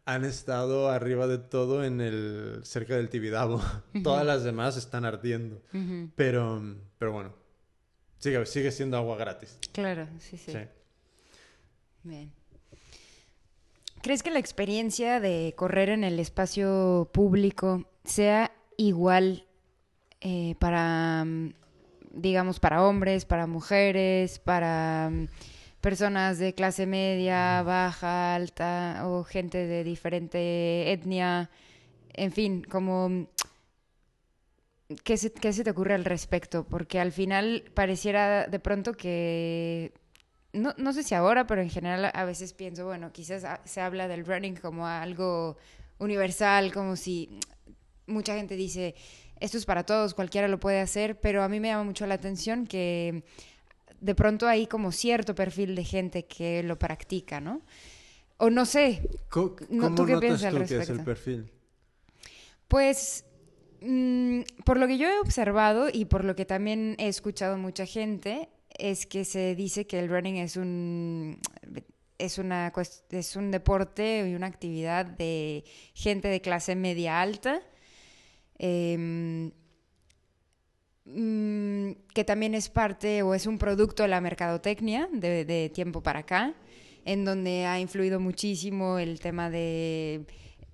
han estado arriba de todo en el cerca del Tibidabo. Uh [laughs] -huh. Todas las demás están ardiendo. Uh -huh. Pero pero bueno, Sigue, sigue siendo agua gratis. Claro, sí, sí, sí. Bien. ¿Crees que la experiencia de correr en el espacio público sea igual eh, para, digamos, para hombres, para mujeres, para personas de clase media, baja, alta o gente de diferente etnia? En fin, como ¿Qué se, ¿Qué se, te ocurre al respecto? Porque al final pareciera de pronto que no, no sé si ahora, pero en general a veces pienso, bueno, quizás se habla del running como algo universal, como si mucha gente dice, esto es para todos, cualquiera lo puede hacer, pero a mí me llama mucho la atención que de pronto hay como cierto perfil de gente que lo practica, ¿no? O no sé. ¿Cómo, ¿Tú qué piensas al respecto? Que es el perfil? Pues mm, por lo que yo he observado y por lo que también he escuchado mucha gente, es que se dice que el running es un es una es un deporte y una actividad de gente de clase media alta Em, mm, que también es parte o es un producto de la mercadotecnia de, tiempo para acá, en donde ha influido muchísimo el tema de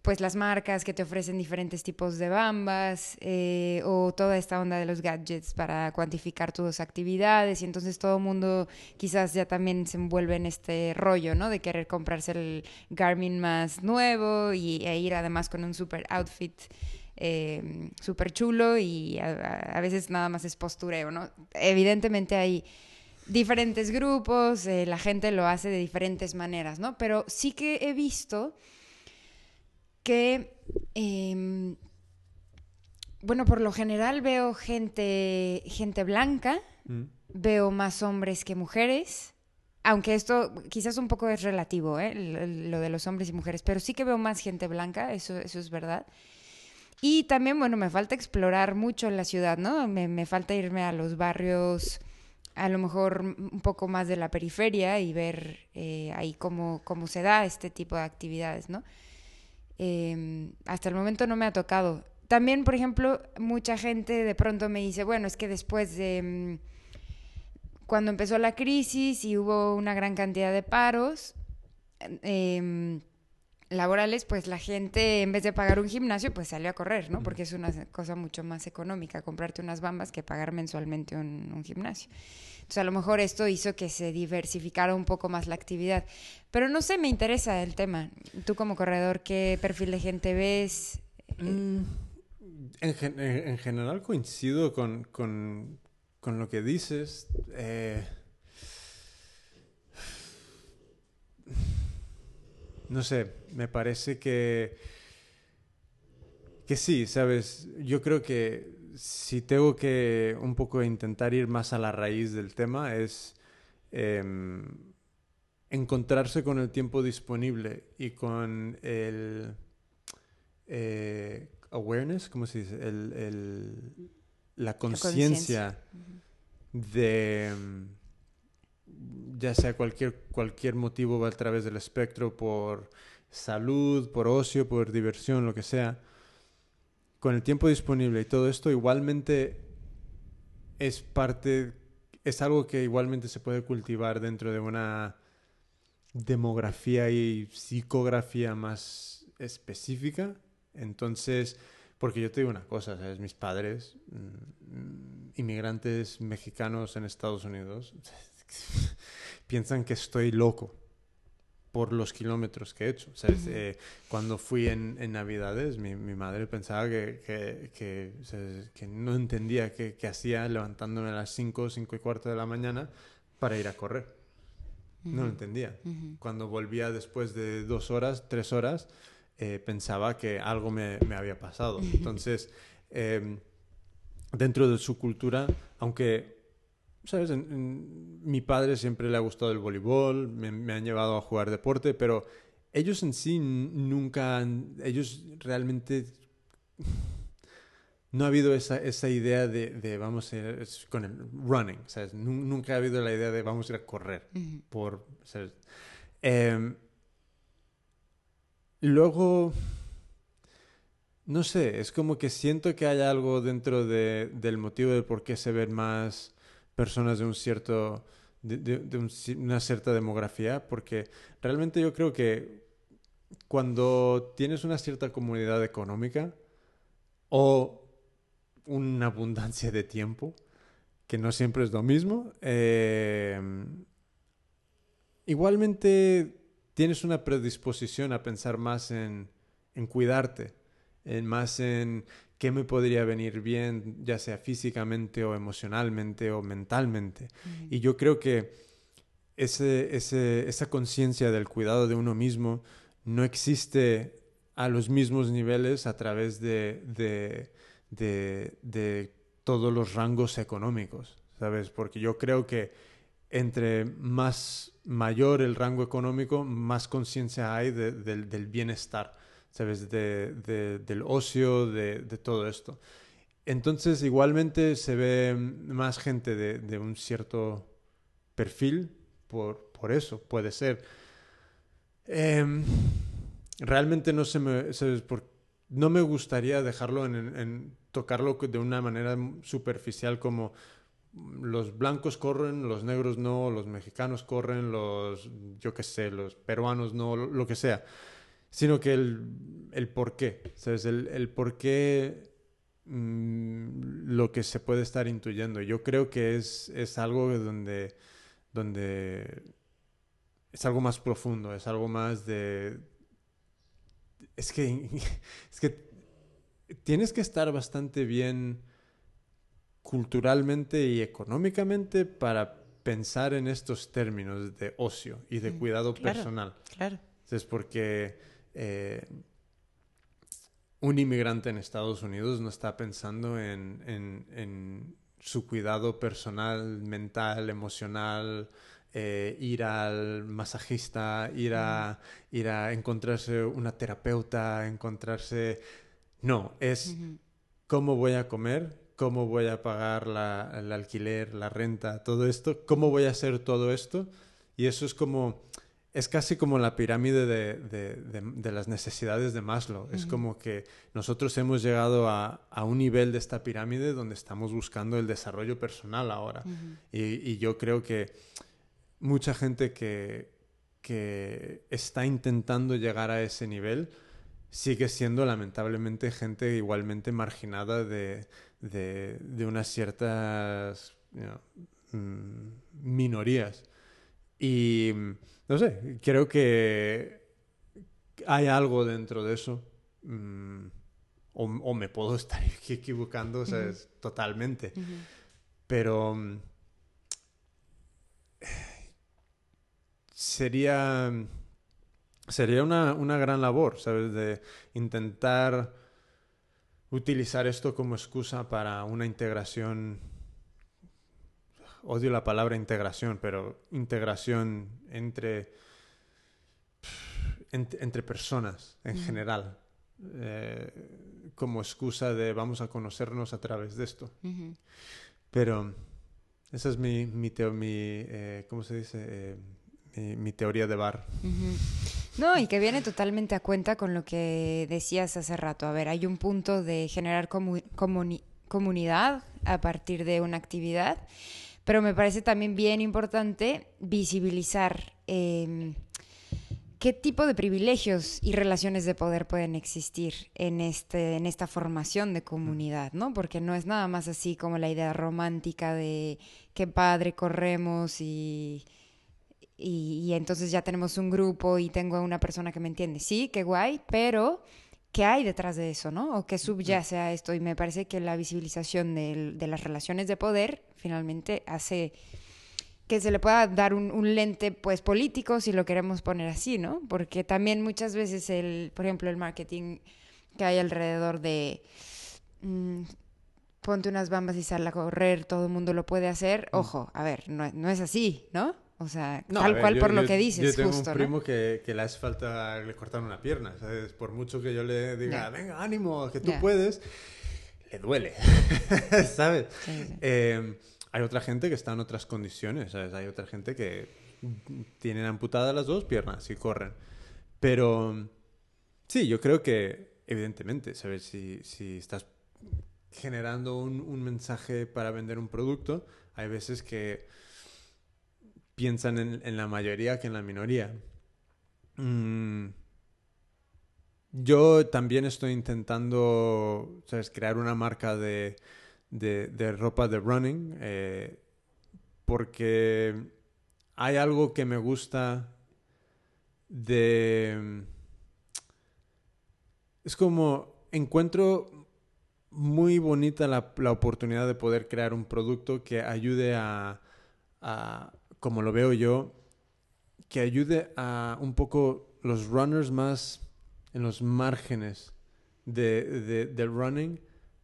pues las marcas que te ofrecen diferentes tipos de bambas eh, o toda esta onda de los gadgets para cuantificar tus actividades y entonces todo el mundo quizás ya también se envuelve en este rollo, ¿no? De querer comprarse el Garmin más nuevo y, e ir además con un super outfit eh, súper chulo y a, veces nada más es postureo, ¿no? Evidentemente hay diferentes grupos, eh, la gente lo hace de diferentes maneras, ¿no? Pero sí que he visto que, em, bueno, por lo general veo gente, gente blanca, mm. veo más hombres que mujeres. Aunque esto quizás un poco es relativo, ¿eh? lo de los hombres y mujeres, pero sí que veo más gente blanca, eso, eso es verdad. Y también, bueno, me falta explorar mucho la ciudad, ¿no? Me, falta irme a los barrios, a lo mejor un poco más de la periferia y ver eh, ahí cómo, cómo se da este tipo de actividades, ¿no? Em, hasta el momento no me ha tocado. También, por ejemplo, mucha gente de pronto me dice, bueno, es que después de... Mm, cuando empezó la crisis y hubo una gran cantidad de paros, eh, laborales, pues la gente en vez de pagar un gimnasio, pues salió a correr, ¿no? Porque es una cosa mucho más económica comprarte unas bambas que pagar mensualmente un, gimnasio. Entonces a lo mejor esto hizo que se diversificara un poco más la actividad. Pero no sé, me interesa el tema. Tú como corredor, ¿qué perfil de gente ves? Mm, en, general coincido con, lo que dices. Eh, no sé, me parece que, que sí, ¿sabes? Yo creo que si tengo que un poco intentar ir más a la raíz del tema es em, encontrarse con el tiempo disponible y con el eh, awareness, ¿cómo se dice? El, la conciencia de em, ya sea cualquier, cualquier motivo va a través del espectro por salud, por ocio, por diversión, lo que sea, con el tiempo disponible y todo esto igualmente es parte, es algo que igualmente se puede cultivar dentro de una demografía y psicografía más específica. Entonces, porque yo te digo una cosa, ¿sabes? Mis padres, mm, inmigrantes mexicanos en Estados Unidos, [laughs] piensan que estoy loco por los kilómetros que he hecho. Eh, cuando fui en, Navidades, mi, madre pensaba que, que, no entendía qué, hacía levantándome a las 5, 5 y cuarto de la mañana para ir a correr. No lo entendía. Cuando volvía después de dos horas, tres horas, eh, pensaba que algo me, había pasado. Entonces, em, dentro de su cultura, aunque ¿sabes? mi padre siempre le ha gustado el voleibol, me, han llevado a jugar deporte, pero ellos en sí nunca han, ellos realmente [laughs] no ha habido esa, esa idea de, de, vamos a ir con el running, ¿sabes? Nunca ha habido la idea de vamos a ir a correr por, em, luego, no sé, es como que siento que hay algo dentro de, del motivo de por qué se ven más personas de un cierto de, una cierta demografía, porque realmente yo creo que cuando tienes una cierta comunidad económica o una abundancia de tiempo, que no siempre es lo mismo, eh, igualmente tienes una predisposición a pensar más en, en cuidarte, en más en qué me podría venir bien, ya sea físicamente o emocionalmente o mentalmente. Y yo creo que ese, ese, esa conciencia del cuidado de uno mismo no existe a los mismos niveles a través de, de, de, de todos los rangos económicos, ¿sabes? Porque yo creo que entre más mayor el rango económico, más conciencia hay del bienestar, ¿sabes? del ocio, de, todo esto. Entonces, igualmente se ve más gente de, un cierto perfil por, por eso, puede ser. Em, realmente no se me, no me gustaría dejarlo en, tocarlo de una manera superficial como los blancos corren, los negros no, los mexicanos corren, los, yo qué sé, los peruanos no, lo, que sea, sino que el, el por qué, ¿sabes? El, el por qué mm, lo que se puede estar intuyendo. Yo creo que es, es algo donde, donde es algo más profundo, es algo más de... Es que, [laughs] es que tienes que estar bastante bien culturalmente y económicamente para pensar en estos términos de ocio y de mm, cuidado personal. Claro. Es porque eh, un inmigrante en Estados Unidos no está pensando en, en su cuidado personal, mental, emocional, eh, ir al masajista, ir a, ir a encontrarse una terapeuta, encontrarse... No, es cómo voy a comer, cómo voy a pagar la, el alquiler, la renta, todo esto, cómo voy a hacer todo esto. Y eso es como, es casi como la pirámide de, de, de, las necesidades de Maslow. Es como que nosotros hemos llegado a, a, un nivel de esta pirámide donde estamos buscando el desarrollo personal ahora. y, y, yo creo que mucha gente que, que está intentando llegar a ese nivel sigue siendo lamentablemente gente igualmente marginada de, de, de unas ciertas mm, minorías. Y no sé, creo que hay algo dentro de eso. Mm, o, me puedo [laughs] estar equivocando, o sea, totalmente. Pero mm, sería, sería una, una gran labor, ¿sabes? De intentar utilizar esto como excusa para una integración, odio la palabra integración, pero integración entre, entre, personas en general, eh, como excusa de vamos a conocernos a través de esto. Pero esa es mi, mi, mi eh, ¿cómo se dice? Eh, mi, teoría de bar. No, y que viene totalmente a cuenta con lo que decías hace rato. A ver, hay un punto de generar comunidad a partir de una actividad, pero me parece también bien importante visibilizar em, qué tipo de privilegios y relaciones de poder pueden existir en, este, en esta formación de comunidad, ¿no? Porque no es nada más así como la idea romántica de qué padre corremos y y, entonces ya tenemos un grupo y tengo una persona que me entiende. Sí, qué guay, pero ¿qué hay detrás de eso, no? O qué subyace a esto. Y me parece que la visibilización de, las relaciones de poder finalmente hace que se le pueda dar un, lente pues político si lo queremos poner así, ¿no? Porque también muchas veces el, por ejemplo, el marketing que hay alrededor de mm, ponte unas bambas y sal a correr, todo el mundo lo puede hacer. Mm. Ojo, a ver, no, no es así, ¿no? O sea, tal cual por lo que dices. Yo tengo un primo que, que, le hace falta le cortar una pierna. ¿sabes? Por mucho que yo le diga, venga, ánimo, que tú puedes, le duele. [laughs] ¿Sabes? Em, hay otra gente que está en otras condiciones. ¿sabes? Hay otra gente que tienen amputadas las dos piernas y corren. Pero sí, yo creo que, evidentemente, ¿sabes? Si, si estás generando un, un mensaje para vender un producto, hay veces que piensan en, la mayoría que en la minoría. Mm, yo también estoy intentando ¿sabes? crear una marca de, de, ropa de running eh, porque hay algo que me gusta de... Es como encuentro muy bonita la, la oportunidad de poder crear un producto que ayude a, como lo veo yo, que ayude a un poco los runners más en los márgenes de, del running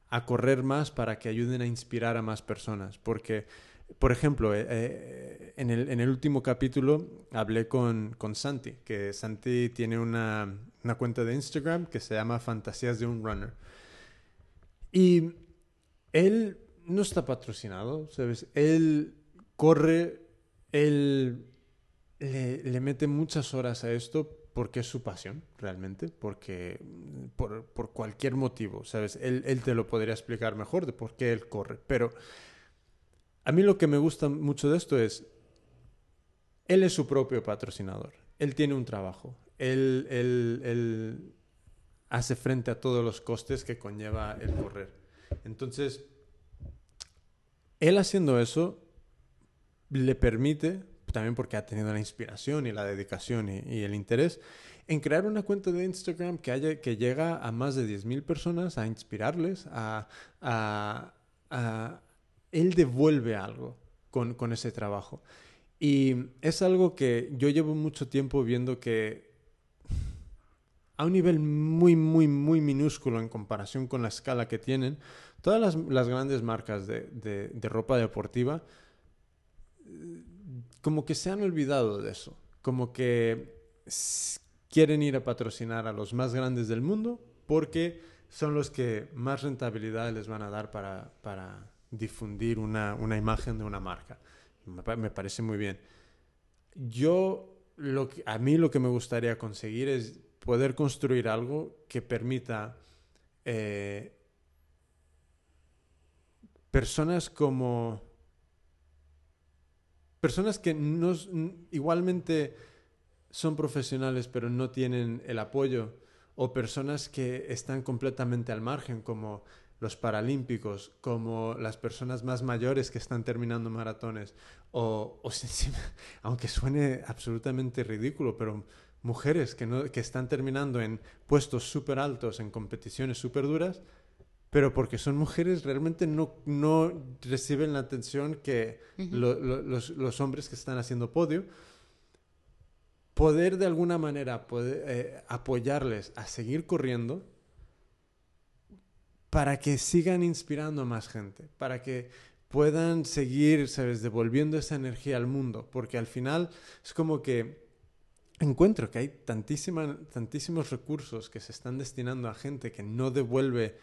a correr más para que ayuden a inspirar a más personas. Porque, por ejemplo, eh, eh, en, el, en, el, último capítulo hablé con, con Santi, que Santi tiene una, una, cuenta de Instagram que se llama Fantasías de un Runner. Y él no está patrocinado, ¿sabes? Él corre, él le, mete muchas horas a esto porque es su pasión, realmente, porque por, por cualquier motivo, ¿sabes? Él, él, te lo podría explicar mejor de por qué él corre, pero a mí lo que me gusta mucho de esto es, él es su propio patrocinador, él tiene un trabajo, él, él, él hace frente a todos los costes que conlleva el correr. Entonces, él haciendo eso le permite también porque ha tenido la inspiración y la dedicación y, el interés, en crear una cuenta de Instagram que, haya, que llega a más de 10.000 personas, a inspirarles, a, Él devuelve algo con, con ese trabajo. Y es algo que yo llevo mucho tiempo viendo que a un nivel muy, muy, muy minúsculo en comparación con la escala que tienen, todas las, las grandes marcas de, de, ropa deportiva como que se han olvidado de eso, como que quieren ir a patrocinar a los más grandes del mundo porque son los que más rentabilidad les van a dar para, para difundir una, una, imagen de una marca. Me, parece muy bien. Yo, lo que, a mí lo que me gustaría conseguir es poder construir algo que permita eh, personas como personas que no, igualmente son profesionales pero no tienen el apoyo o personas que están completamente al margen como los paralímpicos, como las personas más mayores que están terminando maratones, o, o [laughs] aunque suene absolutamente ridículo, pero mujeres que, no, que están terminando en puestos súper altos, en competiciones súper duras, pero porque son mujeres realmente no, no reciben la atención que los, los, hombres que están haciendo podio. Poder de alguna manera poder, eh, apoyarles a seguir corriendo para que sigan inspirando a más gente, para que puedan seguir, ¿sabes?, devolviendo esa energía al mundo, porque al final es como que encuentro que hay tantísima, tantísimos recursos que se están destinando a gente que no devuelve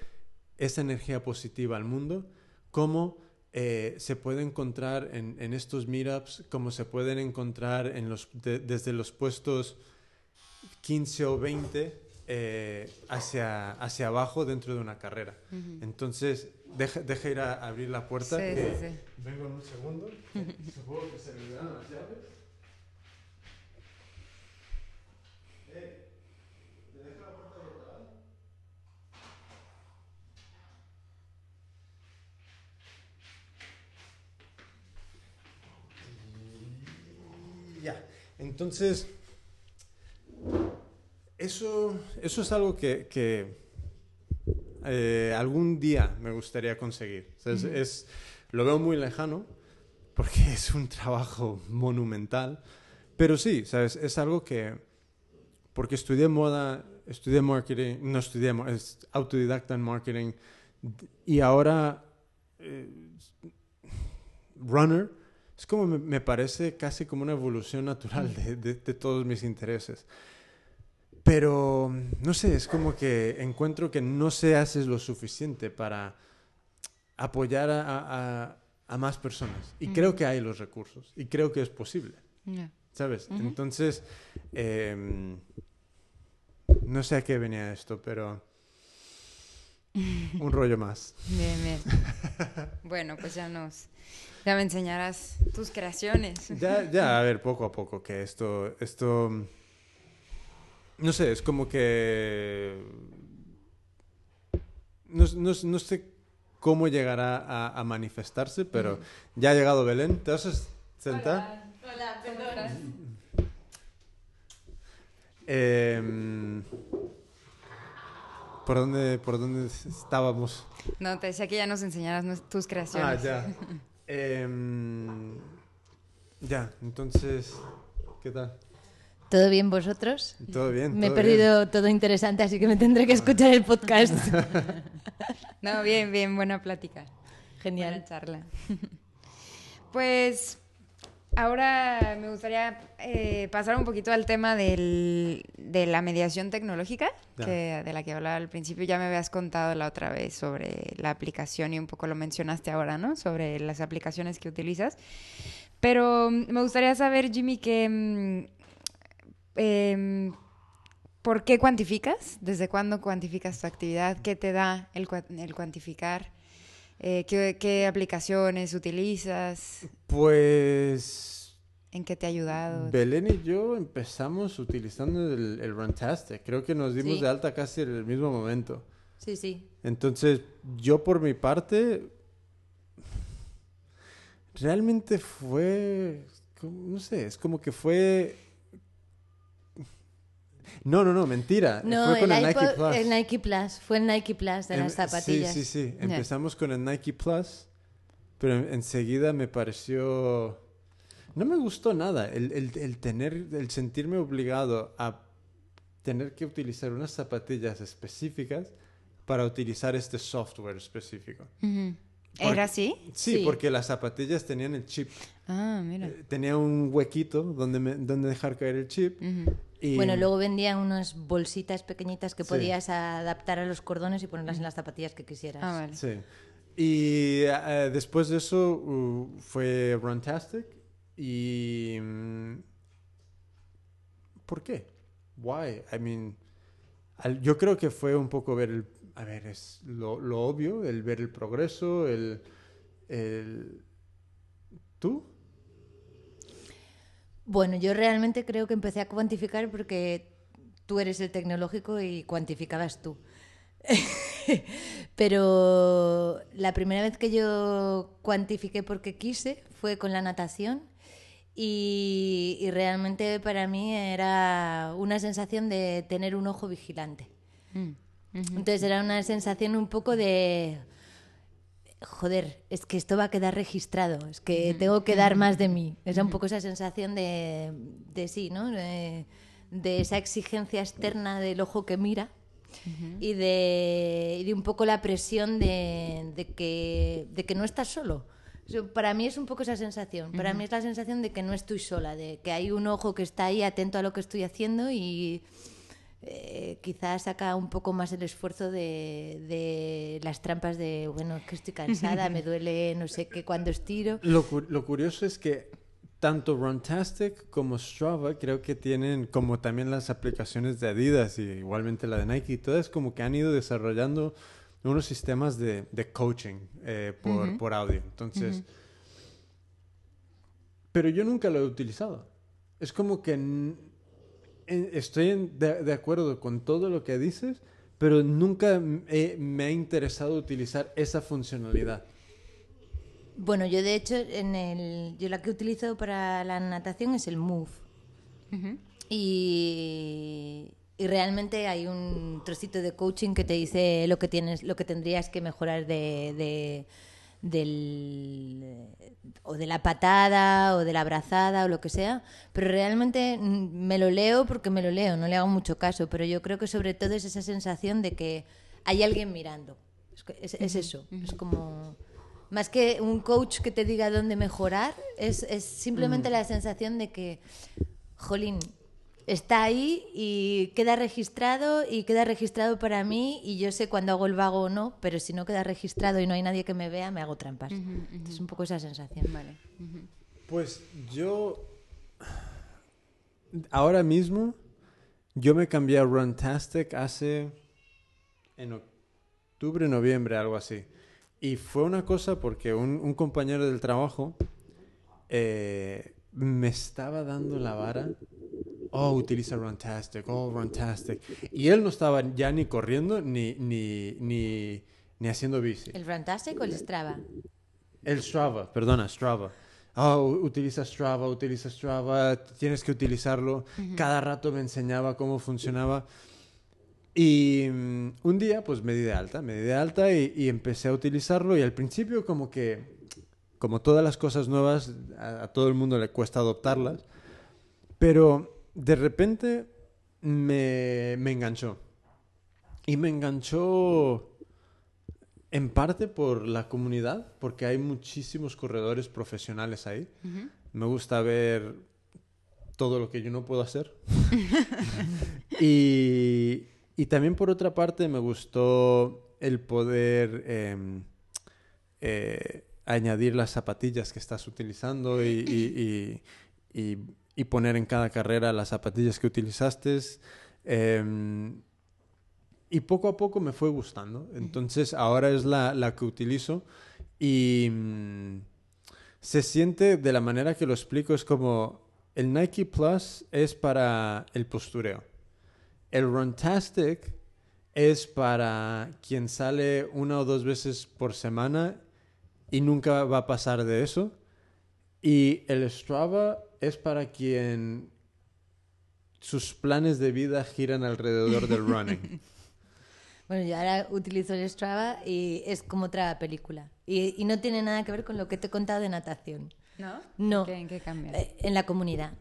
esa energía positiva al mundo, cómo eh, se puede encontrar en, en, estos meetups, cómo se pueden encontrar en los, desde los puestos 15 o 20 eh, hacia, hacia abajo dentro de una carrera. Entonces, deja, deja, ir a abrir la puerta. Sí, que sí, sí. Vengo en un segundo. [laughs] Supongo que se me dan las llaves. Entonces, eso, eso es algo que, que eh, algún día me gustaría conseguir. Es, lo veo muy lejano porque [laughs] es un trabajo monumental, pero sí, ¿sabes? es algo que, porque estudié moda, estudié marketing, no estudié, es autodidacta en marketing y ahora eh, runner es como me, parece casi como una evolución natural mm. de, de, todos mis intereses. Pero, no sé, es como que encuentro que no se hace lo suficiente para apoyar a, a, a más personas. Y creo que hay los recursos. Y creo que es posible. ¿Sabes? Entonces, eh, no sé a qué venía esto, pero [laughs] un rollo más. Bien, bien. [laughs] bueno, pues ya nos ya me enseñarás tus creaciones. Ya, ya, a ver, poco a poco, que esto, esto, no sé, es como que, no, no, no sé cómo llegará a, a manifestarse, pero ya ha llegado Belén. ¿Te vas a sentar? Hola, Hola perdón. Eh, ¿por, dónde, ¿Por dónde estábamos? No, te decía que ya nos enseñaras tus creaciones. Ah, ya. [laughs] Eh, ya, entonces, ¿qué tal? ¿Todo bien vosotros? Todo bien. Me he perdido bien. todo interesante, así que me tendré que escuchar el podcast. [laughs] No, bien, bien, buena plática. Genial. Buena charla. [laughs] Pues ahora me gustaría eh, pasar un poquito al tema del- de la mediación tecnológica, que, de la que hablaba al principio. Ya me habías contado la otra vez sobre la aplicación y un poco lo mencionaste ahora, ¿no? Sobre las aplicaciones que utilizas. Pero mm, me gustaría saber, Jimmy, que... mm, em, ¿Por qué cuantificas? ¿Desde cuándo cuantificas tu actividad? ¿Qué te da el cuantificar? Eh, ¿qué, qué aplicaciones utilizas? Pues ¿En qué te ha ayudado? Belén y yo empezamos utilizando el, el Runtastic. Creo que nos dimos Sí. de alta casi en el mismo momento. Sí, sí. Entonces, yo por mi parte, realmente fue, no sé, es como que fue... No, no, no, mentira. No, fue con el, el, Nike Plus. el Nike Plus. Fue el Nike Plus de Em- las zapatillas. Sí, sí, sí. Empezamos con el Nike Plus, pero en- enseguida me pareció... No me gustó nada el, el- el tener, el sentirme obligado a tener que utilizar unas zapatillas específicas para utilizar este software específico. Porque- ¿Era así? Sí, Sí. porque las zapatillas tenían el chip. Ah, mira. Eh, Tenía un huequito donde, me- donde dejar caer el chip. Y, Bueno, luego vendían unas bolsitas pequeñitas que Sí. podías adaptar a los cordones y ponerlas en las zapatillas que quisieras. Ah, vale. Sí. Y eh, después de eso uh, fue Runtastic. Y... mm, ¿Por qué? Why? I mean, al- yo creo que fue un poco ver el... A ver, es lo, lo obvio, el ver el progreso, el... el ¿Tú? Bueno, yo realmente creo que empecé a cuantificar porque tú eres el tecnológico y cuantificabas tú. [laughs] Pero la primera vez que yo cuantifiqué porque quise fue con la natación y, y realmente para mí era una sensación de tener un ojo vigilante. Mm. Entonces era una sensación un poco de... Joder, es que esto va a quedar registrado, es que tengo que dar más de mí. Es un poco esa sensación de, de sí, ¿no? De, de esa exigencia externa del ojo que mira y, de, y de un poco la presión de, que, de que no estás solo. Para mí es un poco esa sensación. Para mí es la sensación de que no estoy sola, de que hay un ojo que está ahí atento a lo que estoy haciendo y eh, quizás saca un poco más el esfuerzo de, de las trampas de, bueno, que estoy cansada, me [laughs] duele no sé qué cuando estiro. Lo, cu- lo curioso es que tanto Runtastic como Strava creo que tienen, como también las aplicaciones de Adidas y igualmente la de Nike, todas como que han ido desarrollando unos sistemas de, de coaching eh, por, por audio. Entonces, pero yo nunca lo he utilizado. Es como que estoy en- de, de acuerdo con todo lo que dices, pero nunca he- me ha interesado utilizar esa funcionalidad. Bueno, yo de hecho, en el, yo la que utilizo para la natación es el Move. Y, y realmente hay un trocito de coaching que te dice lo que tienes, lo que tendrías que mejorar de, de- del o de la patada o de la abrazada o lo que sea, pero realmente mm, me lo leo porque me lo leo, no le hago mucho caso, pero yo creo que sobre todo es esa sensación de que hay alguien mirando. Es, que- es- es eso, es como más que un coach que te diga dónde mejorar, es, es simplemente la sensación de que, jolín, está ahí y queda registrado y queda registrado para mí y yo sé cuando hago el vago o no, pero si no queda registrado y no hay nadie que me vea, me hago trampas. Es un poco esa sensación. Vale. Pues yo ahora mismo yo me cambié a Runtastic hace en octubre, noviembre, algo así. Y fue una cosa porque un, un compañero del trabajo eh, me estaba dando la vara. Oh, utiliza Runtastic, oh, Runtastic. Y él no estaba ya ni corriendo ni, ni, ni, ni haciendo bici. ¿El Fantastic o el Strava? El Strava, perdona, Strava. Oh, utiliza Strava, utiliza Strava, tienes que utilizarlo. Cada rato me enseñaba cómo funcionaba. Y mm, un día, pues me di de alta, me di de alta y, y empecé a utilizarlo. Y al principio, como que, como todas las cosas nuevas, a, a todo el mundo le cuesta adoptarlas. Pero de repente me, me enganchó. Y me enganchó en parte por la comunidad, porque hay muchísimos corredores profesionales ahí. Me gusta ver todo lo que yo no puedo hacer. [laughs] y, y también por otra parte me gustó el poder em, eh, añadir las zapatillas que estás utilizando y, y, y, y, poner en cada carrera las zapatillas que utilizaste. Em, y poco a poco me fue gustando. Entonces ahora es la, la que utilizo y mm, se siente de la manera que lo explico, es como el Nike Plus es para el postureo. El Runtastic es para quien sale una o dos veces por semana y nunca va a pasar de eso. Y el Strava es para quien sus planes de vida giran alrededor del [laughs] running. Bueno, yo ahora utilizo el Strava y es como otra película. Y, y no tiene nada que ver con lo que te he contado de natación. ¿No? No. ¿En qué, en qué cambia? Eh, en la comunidad.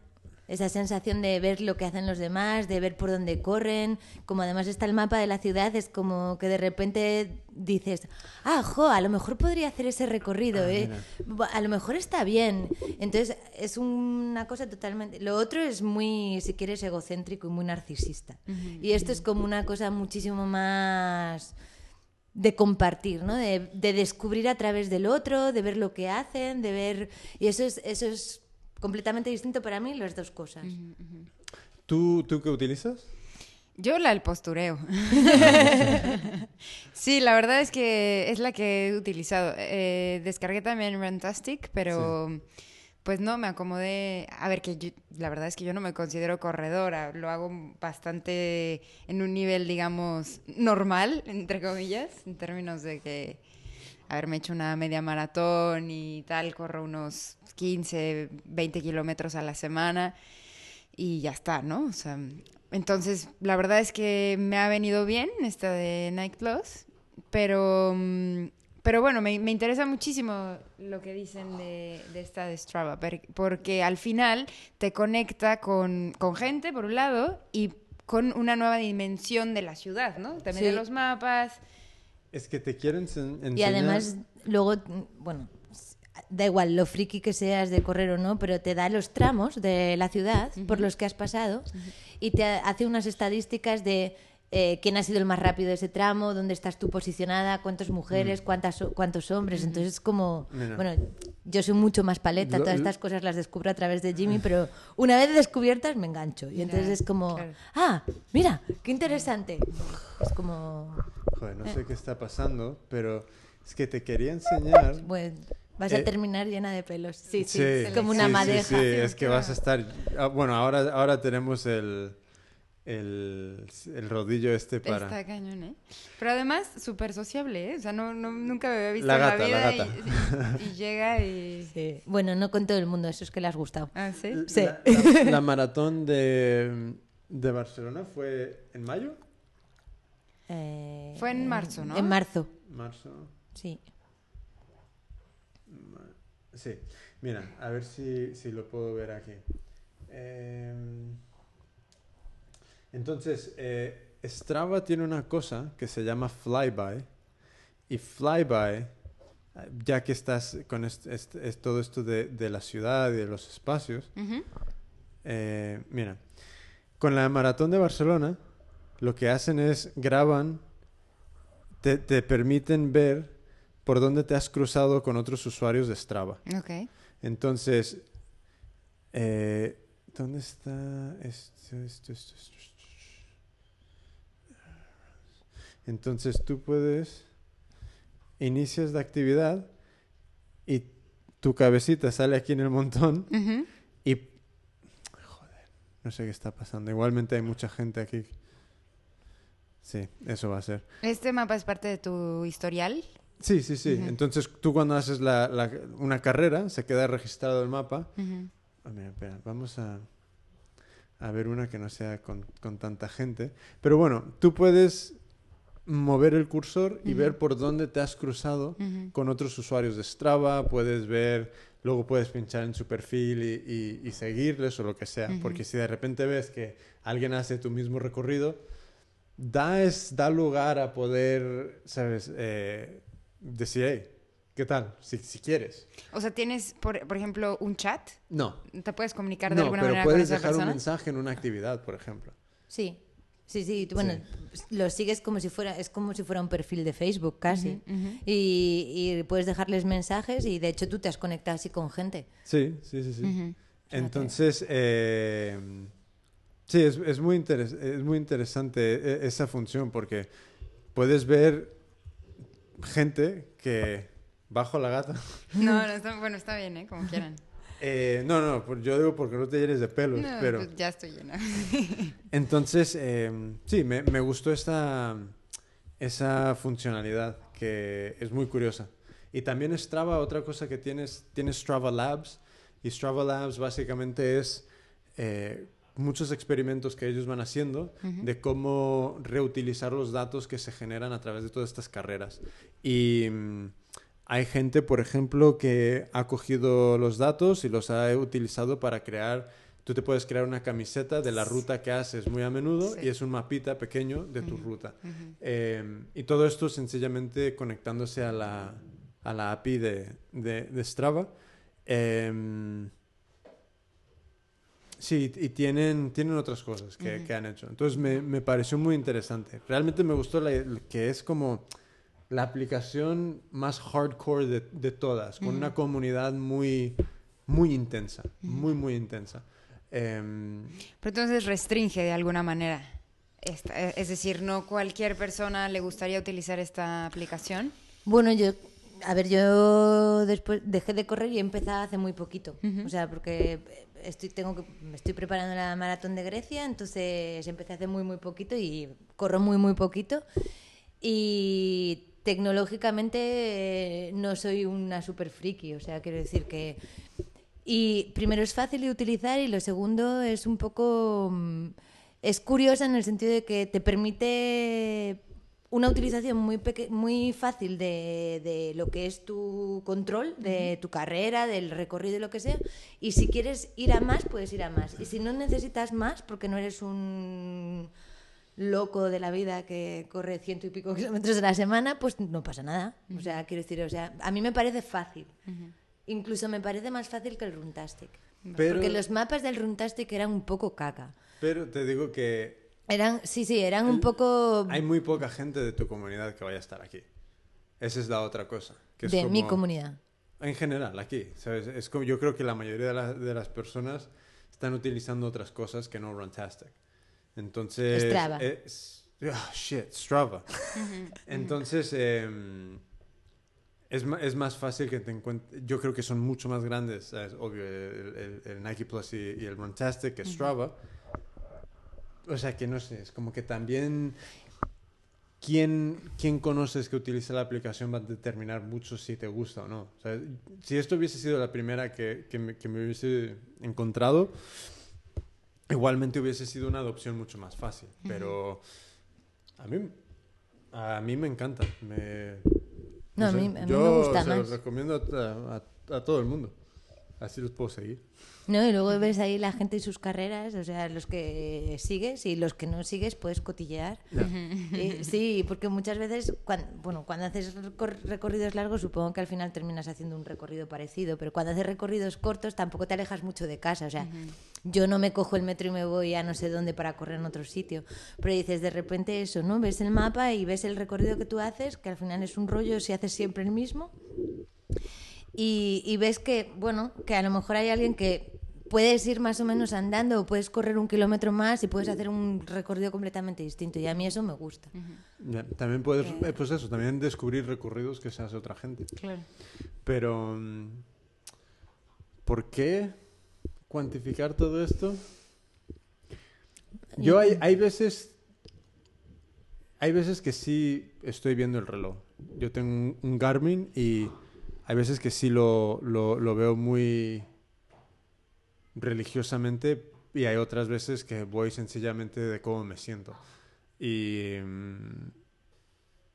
Esa sensación de ver lo que hacen los demás, de ver por dónde corren. Como además está el mapa de la ciudad, es como que de repente dices, ah, jo, a lo mejor podría hacer ese recorrido, Ah, ¿eh? A lo mejor está bien. Entonces es una cosa totalmente... Lo otro es muy, si quieres, egocéntrico y muy narcisista. Y esto es como una cosa muchísimo más de compartir, ¿no? De, de descubrir a través del otro, de ver lo que hacen, de ver... Y eso es, eso es completamente distinto para mí, las dos cosas. ¿Tú, ¿Tú qué utilizas? Yo la del postureo. [laughs] sí, la verdad es que es la que he utilizado. Eh, descargué también Rantastic, pero pues no, me acomodé. A ver, que yo- la verdad es que yo no me considero corredora. Lo hago bastante en un nivel, digamos, normal, entre comillas, en términos de que haberme hecho una media maratón y tal, corro unos 15, 20 kilómetros a la semana y ya está, ¿no? O sea, entonces la verdad es que me ha venido bien esta de Nike Plus, pero, mm, pero bueno, me, me interesa muchísimo lo que dicen de, de esta de Strava, porque al final te conecta con, con gente, por un lado, y con una nueva dimensión de la ciudad, ¿no? También de los mapas. Es que te quiero ense- enseñar... Y además, luego, bueno, da igual lo friki que seas de correr o no, pero te da los tramos de la ciudad por los que has pasado y te hace unas estadísticas de eh, quién ha sido el más rápido de ese tramo, dónde estás tú posicionada, cuántas mujeres, cuántas, cuántos hombres. Entonces es como, Mira. bueno, yo soy mucho más paleta, todas estas cosas las descubro a través de Jimmy, [laughs] pero una vez descubiertas me engancho. Y entonces es como, claro. ah, mira, qué interesante. Es como, Joder, no sé qué está pasando, pero es que te quería enseñar... bueno, vas Eh, a terminar llena de pelos. Sí, sí, Sí, como una sí, sí, madeja. Sí, es que vas a estar... ah, Bueno, ahora, ahora tenemos el, el, el rodillo este para... Está cañón, ¿eh? Pero además, súper sociable, ¿eh? O sea, no, no- nunca me había visto La en gata, la la vida gata. Y, y llega y... Sí. Bueno, no con todo el mundo, eso es que le has gustado. Ah, ¿sí? Sí. La, la- la [laughs] maratón de, de Barcelona fue en mayo, Eh, Fue en marzo, ¿no? En marzo, marzo. sí. Sí, mira, a ver si, si lo puedo ver aquí. Em, entonces, eh, Strava tiene una cosa que se llama Flyby. Y Flyby, ya que estás con est- est- es todo esto de, de la ciudad y de los espacios, eh, mira, con la maratón de Barcelona, lo que hacen es graban, te, te permiten ver por dónde te has cruzado con otros usuarios de Strava. Ok. Entonces, eh, ¿dónde está esto, esto, esto, esto, esto? Entonces tú puedes, inicias la actividad y tu cabecita sale aquí en el montón y... Joder, no sé qué está pasando. Igualmente hay mucha gente aquí. Sí, eso va a ser. ¿Este mapa es parte de tu historial? Sí, sí, sí. Entonces tú cuando haces la- la- una carrera, se queda registrado el mapa. Ujú. Mira, espera, vamos a, a ver una que no sea con, con tanta gente. Pero bueno, tú puedes mover el cursor y ver por dónde te has cruzado con otros usuarios de Strava, puedes ver luego puedes pinchar en su perfil y, y- y seguirles o lo que sea. Porque si de repente ves que alguien hace tu mismo recorrido, da, es, da lugar a poder, ¿sabes? Eh, decir, hey, ¿qué tal? Si, si quieres. O sea, tienes, por, por ejemplo, un chat. No. ¿Te puedes comunicar de No, alguna pero manera con puedes esa dejar un mensaje en una actividad, por ejemplo. Sí. Sí, sí, tú, bueno, lo sigues como si fuera, es como si fuera un perfil de Facebook casi. y, y puedes dejarles mensajes y de hecho tú te has conectado así con gente. Sí, sí, sí, sí. Entonces, eh, sí, es, es muy interes- es muy interesante e- esa función porque puedes ver gente que bajo la gata. No, no, está, bueno, está bien, ¿eh? Como quieran. Eh, no, no, yo digo porque no te llenes de pelos, No, pero pues ya estoy llena. [laughs] entonces eh, sí, me, me gustó esta esa funcionalidad que es muy curiosa. Y también Strava, otra cosa que tienes, tienes Strava Labs y Strava Labs básicamente es eh, muchos experimentos que ellos van haciendo de cómo reutilizar los datos que se generan a través de todas estas carreras. Y mm, hay gente, por ejemplo, que ha cogido los datos y los ha utilizado para crear... Tú te puedes crear una camiseta de la ruta que haces muy a menudo Sí. y es un mapita pequeño de tu ruta. Eh, y todo esto sencillamente conectándose a la, a la API de, de, de Strava. Eh, sí, y tienen, tienen otras cosas que, que han hecho. Entonces me, me pareció muy interesante. Realmente me gustó la, que es como la aplicación más hardcore de, de todas, con una comunidad muy, muy intensa, muy, muy intensa. Em, Pero entonces restringe de alguna manera. Esta- eh, es decir, no cualquier persona le gustaría utilizar esta aplicación. Bueno, yo, a ver, yo después dejé de correr y empezado hace muy poquito. O sea, porque estoy, tengo que, me estoy preparando la maratón de Grecia, entonces empecé hace muy, muy poquito y corro muy, muy poquito. Y tecnológicamente eh, no soy una super friki, o sea, quiero decir que... Y primero es fácil de utilizar y lo segundo es un poco... mm, Es curiosa en el sentido de que te permite una utilización muy, peque- muy fácil de, de lo que es tu control, de tu carrera, del recorrido y lo que sea. Y si quieres ir a más, puedes ir a más. Y si no necesitas más, porque no eres un loco de la vida que corre ciento y pico kilómetros a la semana, pues no pasa nada. O sea, quiero decir, o sea, a mí me parece fácil. Incluso me parece más fácil que el Runtastic. Pero- Porque los mapas del Runtastic eran un poco caca. pero te digo que Eran, sí, sí, eran un poco hay muy poca gente de tu comunidad que vaya a estar aquí. Esa es la otra cosa. Que es de mi comunidad. En general, aquí. ¿sabes? Es como, yo creo que la mayoría de, la- de las personas están utilizando otras cosas que no Runtastic. Entonces... Strava. Es, ah, shit, Strava. [laughs] Entonces, em, es, es más fácil que te encuentres... Yo creo que son mucho más grandes, es obvio, el, el- el Nike Plus y, y el Runtastic que Strava. O sea, que no sé, es como que también... ¿Quién, ¿Quién conoces que utiliza la aplicación va a determinar mucho si te gusta o no? O sea, si esto hubiese sido la primera que, que, me, que me hubiese encontrado, igualmente hubiese sido una adopción mucho más fácil. Pero a mí, a mí me encanta. Me, No, a sé, mí- a mí me yo gusta se más. los recomiendo a, a- a todo el mundo. Así los puedo seguir. ¿No? Y luego ves ahí la gente y sus carreras, o sea, los que sigues y los que no sigues puedes cotillear. Y- sí, porque muchas veces, cuando, bueno, cuando haces recor- recorridos largos, supongo que al final terminas haciendo un recorrido parecido, pero cuando haces recorridos cortos tampoco te alejas mucho de casa. O sea, yo no me cojo el metro y me voy a no sé dónde para correr en otro sitio, pero dices de repente eso, ¿no? Ves el mapa y ves el recorrido que tú haces, que al final es un rollo si haces siempre el mismo. Y, y ves que, bueno, que a lo mejor hay alguien que puedes ir más o menos andando o puedes correr un kilómetro más y puedes hacer un recorrido completamente distinto. Y a mí eso me gusta. Ya, También puedes, eh, pues eso, también descubrir recorridos que se hace otra gente. Claro. Pero, mm, ¿por qué cuantificar todo esto? Yo hay, hay veces, hay veces que sí estoy viendo el reloj. Yo tengo un, un Garmin y hay veces que sí lo, lo, lo veo muy religiosamente y hay otras veces que voy sencillamente de cómo me siento. Y mm,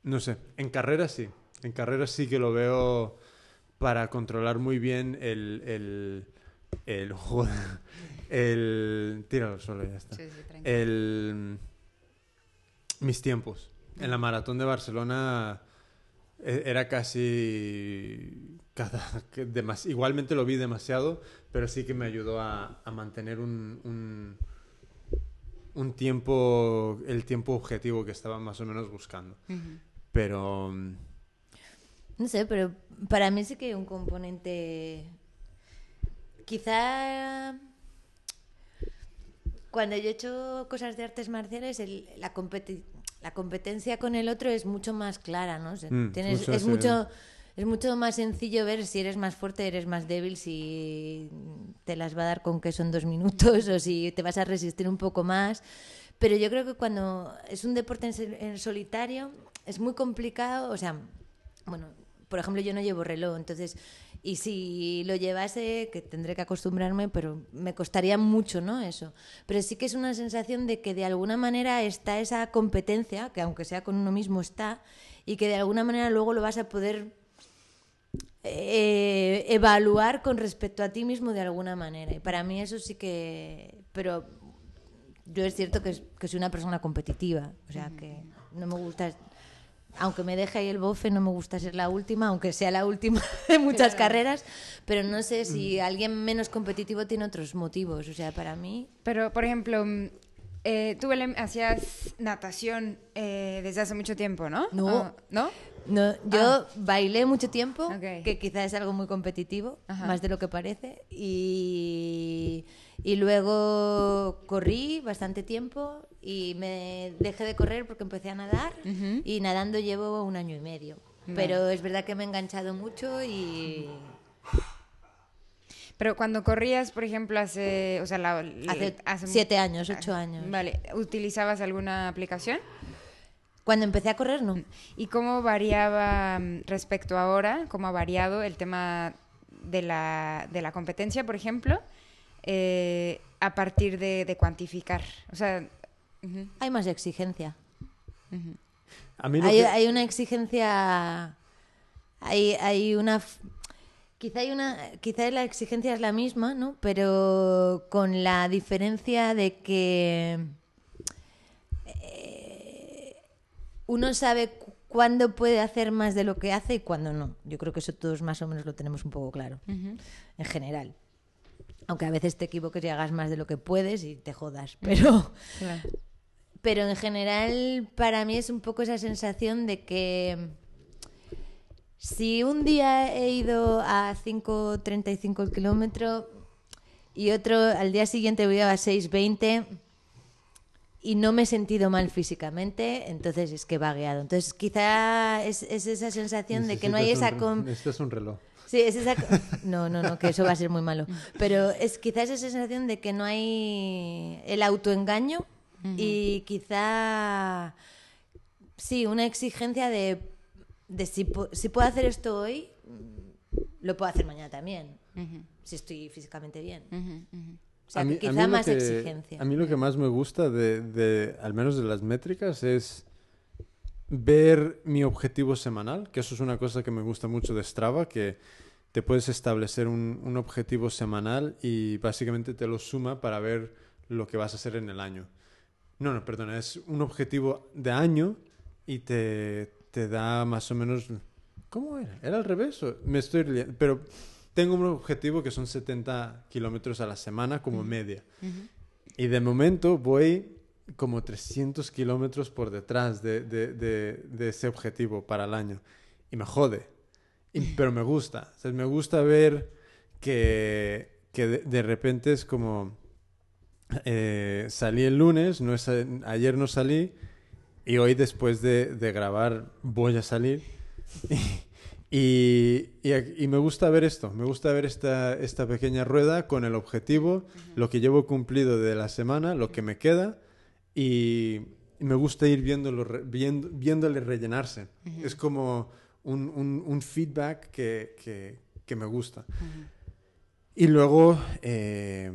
no sé, en carreras sí, en carreras sí que lo veo para controlar muy bien el... el, el, joder, el tíralo solo, ya está. Sí, sí, tranquilo. El, mis tiempos. En la maratón de Barcelona era casi... Cada, que demas- igualmente lo vi demasiado, pero sí que me ayudó a, a mantener un, un, un tiempo, el tiempo objetivo que estaba más o menos buscando. Pero... No sé, pero para mí sí que hay un componente. Quizá. Cuando yo he hecho cosas de artes marciales, el- la, competi- la competencia con el otro es mucho más clara, ¿no? O sea, Mm, tienes- mucho es, mucho, es mucho más sencillo ver si eres más fuerte, eres más débil, si te las va a dar con queso en dos minutos [laughs] o si te vas a resistir un poco más. Pero yo creo que cuando es un deporte en, en solitario es muy complicado, o sea, bueno, por ejemplo, yo no llevo reloj, entonces, y si lo llevase, que tendré que acostumbrarme, pero me costaría mucho, ¿no? Eso. Pero sí que es una sensación de que de alguna manera está esa competencia, que aunque sea con uno mismo está, y que de alguna manera luego lo vas a poder eh, evaluar con respecto a ti mismo de alguna manera. Y para mí eso sí que... Pero yo es cierto que, que soy una persona competitiva, o sea, que no me gusta... Aunque me deje ahí el bofe, no me gusta ser la última, aunque sea la última [laughs] de muchas carreras, pero no sé si alguien menos competitivo tiene otros motivos. O sea, para mí... Pero, por ejemplo, mm, eh, tú, Belén, hacías natación eh, desde hace mucho tiempo, ¿no? No. Ah, ¿No? No, yo bailé mucho tiempo, Ok. que quizás es algo muy competitivo, Ajá. más de lo que parece, y, y luego corrí bastante tiempo y me dejé de correr porque empecé a nadar y nadando llevo un año y medio. Pero es verdad que me he enganchado mucho y Pero cuando corrías, por ejemplo, hace... O sea, la- hace, hace- siete años, ocho años. Vale, ¿utilizabas alguna aplicación? Cuando empecé a correr, no. ¿Y cómo variaba mm, respecto a ahora? ¿Cómo ha variado el tema de la, de la competencia, por ejemplo, eh, a partir de, de cuantificar? O sea, Hay más exigencia. A mí lo Hay, que- hay una exigencia. Hay, hay una. Quizá hay una. Quizá la exigencia es la misma, ¿no? Pero con la diferencia de que. eh, uno sabe cu- cuándo puede hacer más de lo que hace y cuándo no. Yo creo que eso todos más o menos lo tenemos un poco claro. En general. Aunque a veces te equivoques y hagas más de lo que puedes y te jodas. [laughs] Pero. Claro. Pero en general, para mí es un poco esa sensación de que si un día he ido a 5.35 el kilómetro y otro al día siguiente voy a 6.20 y no me he sentido mal físicamente, entonces es que he vagueado. Entonces quizá es, es esa sensación de que no hay esa... un Necesitas un reloj. Sí, es esa... No, no, no, que eso va a ser muy malo. Pero es quizás esa sensación de que no hay el autoengaño y quizá, sí, una exigencia de, de si, pu- si puedo hacer esto hoy, lo puedo hacer mañana también, si estoy físicamente bien. O sea, A mí- que a mí quizá lo más que- exigencia. A mí lo que más me gusta de, de- al menos de las métricas, es ver mi objetivo semanal, que eso es una cosa que me gusta mucho de Strava, que te puedes establecer un, un objetivo semanal y básicamente te lo suma para ver lo que vas a hacer en el año. No, no, perdona, es un objetivo de año y te, te da más o menos... ¿Cómo era? ¿Era al revés? o- Me estoy liando, Pero tengo un objetivo que son 70 kilómetros a la semana como media. Y de momento voy como 300 kilómetros por detrás de, de- de- de ese objetivo para el año. Y me jode. Y- pero me gusta. O sea, me gusta ver que, que de, de repente es como... eh, salí el lunes, no es- ayer no salí, y hoy después de, de grabar voy a salir. [laughs] Y, y- y me gusta ver esto, me gusta ver esta, esta pequeña rueda con el objetivo, lo que llevo cumplido de la semana, lo que me queda y, me gusta ir viéndolo, viendo, viéndole rellenarse. Es como un, un- un feedback que, que- que me gusta. Y luego eh,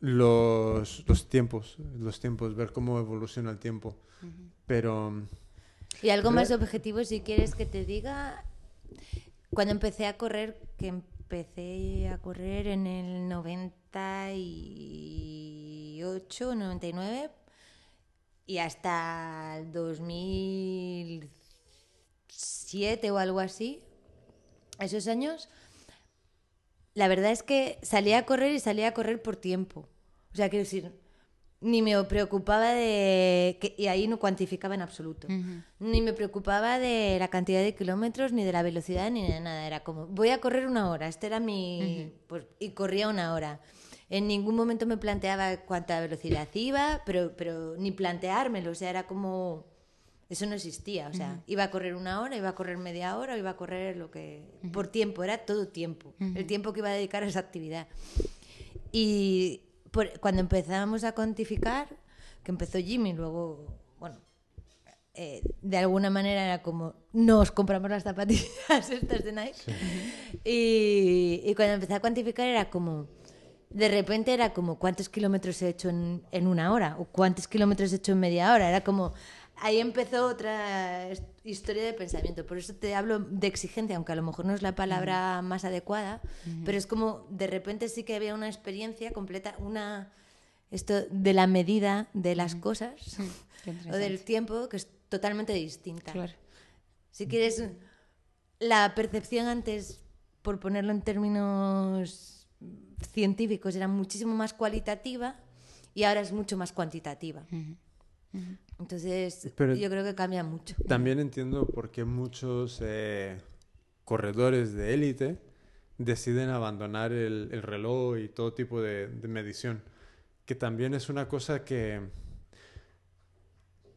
los, los tiempos, los tiempos, ver cómo evoluciona el tiempo. Pero... Y algo más objetivo, si quieres que te diga, Cuando empecé a correr, que empecé a correr en el 98, 99 y hasta el 2007 o algo así, esos años, la verdad es que salía a correr y salía a correr por tiempo. O sea, quiero decir, ni me preocupaba de... Que, y ahí no cuantificaba en absoluto. Ni me preocupaba de la cantidad de kilómetros, ni de la velocidad, ni de nada. Era como, voy a correr una hora. Este era mi... pues, y corría una hora. En ningún momento me planteaba cuánta velocidad iba, pero, pero ni planteármelo. O sea, era como... Eso no existía. O sea, iba a correr una hora, iba a correr media hora, iba a correr lo que... Por tiempo, era todo tiempo. El tiempo que iba a dedicar a esa actividad. Y por- cuando empezábamos a cuantificar, que empezó Jimmy, luego, bueno, eh, de alguna manera era como, nos compramos las zapatillas [laughs] estas de Nike. Y, y cuando empecé a cuantificar era como, de repente era como, ¿cuántos kilómetros he hecho en, en una hora? ¿O cuántos kilómetros he hecho en media hora? Era como, ahí empezó otra historia de pensamiento. Por eso te hablo de exigencia, aunque a lo mejor no es la palabra más adecuada, pero es como, de repente sí que había una experiencia completa, una... Esto de la medida de las cosas [laughs] o del tiempo que es totalmente distinta. Claro. Si quieres, la percepción antes, por ponerlo en términos científicos, era muchísimo más cualitativa y ahora es mucho más cuantitativa. Entonces, Pero- yo creo que cambia mucho. También entiendo por qué muchos eh, corredores de élite deciden abandonar el, el reloj y todo tipo de, de medición. Que también es una cosa que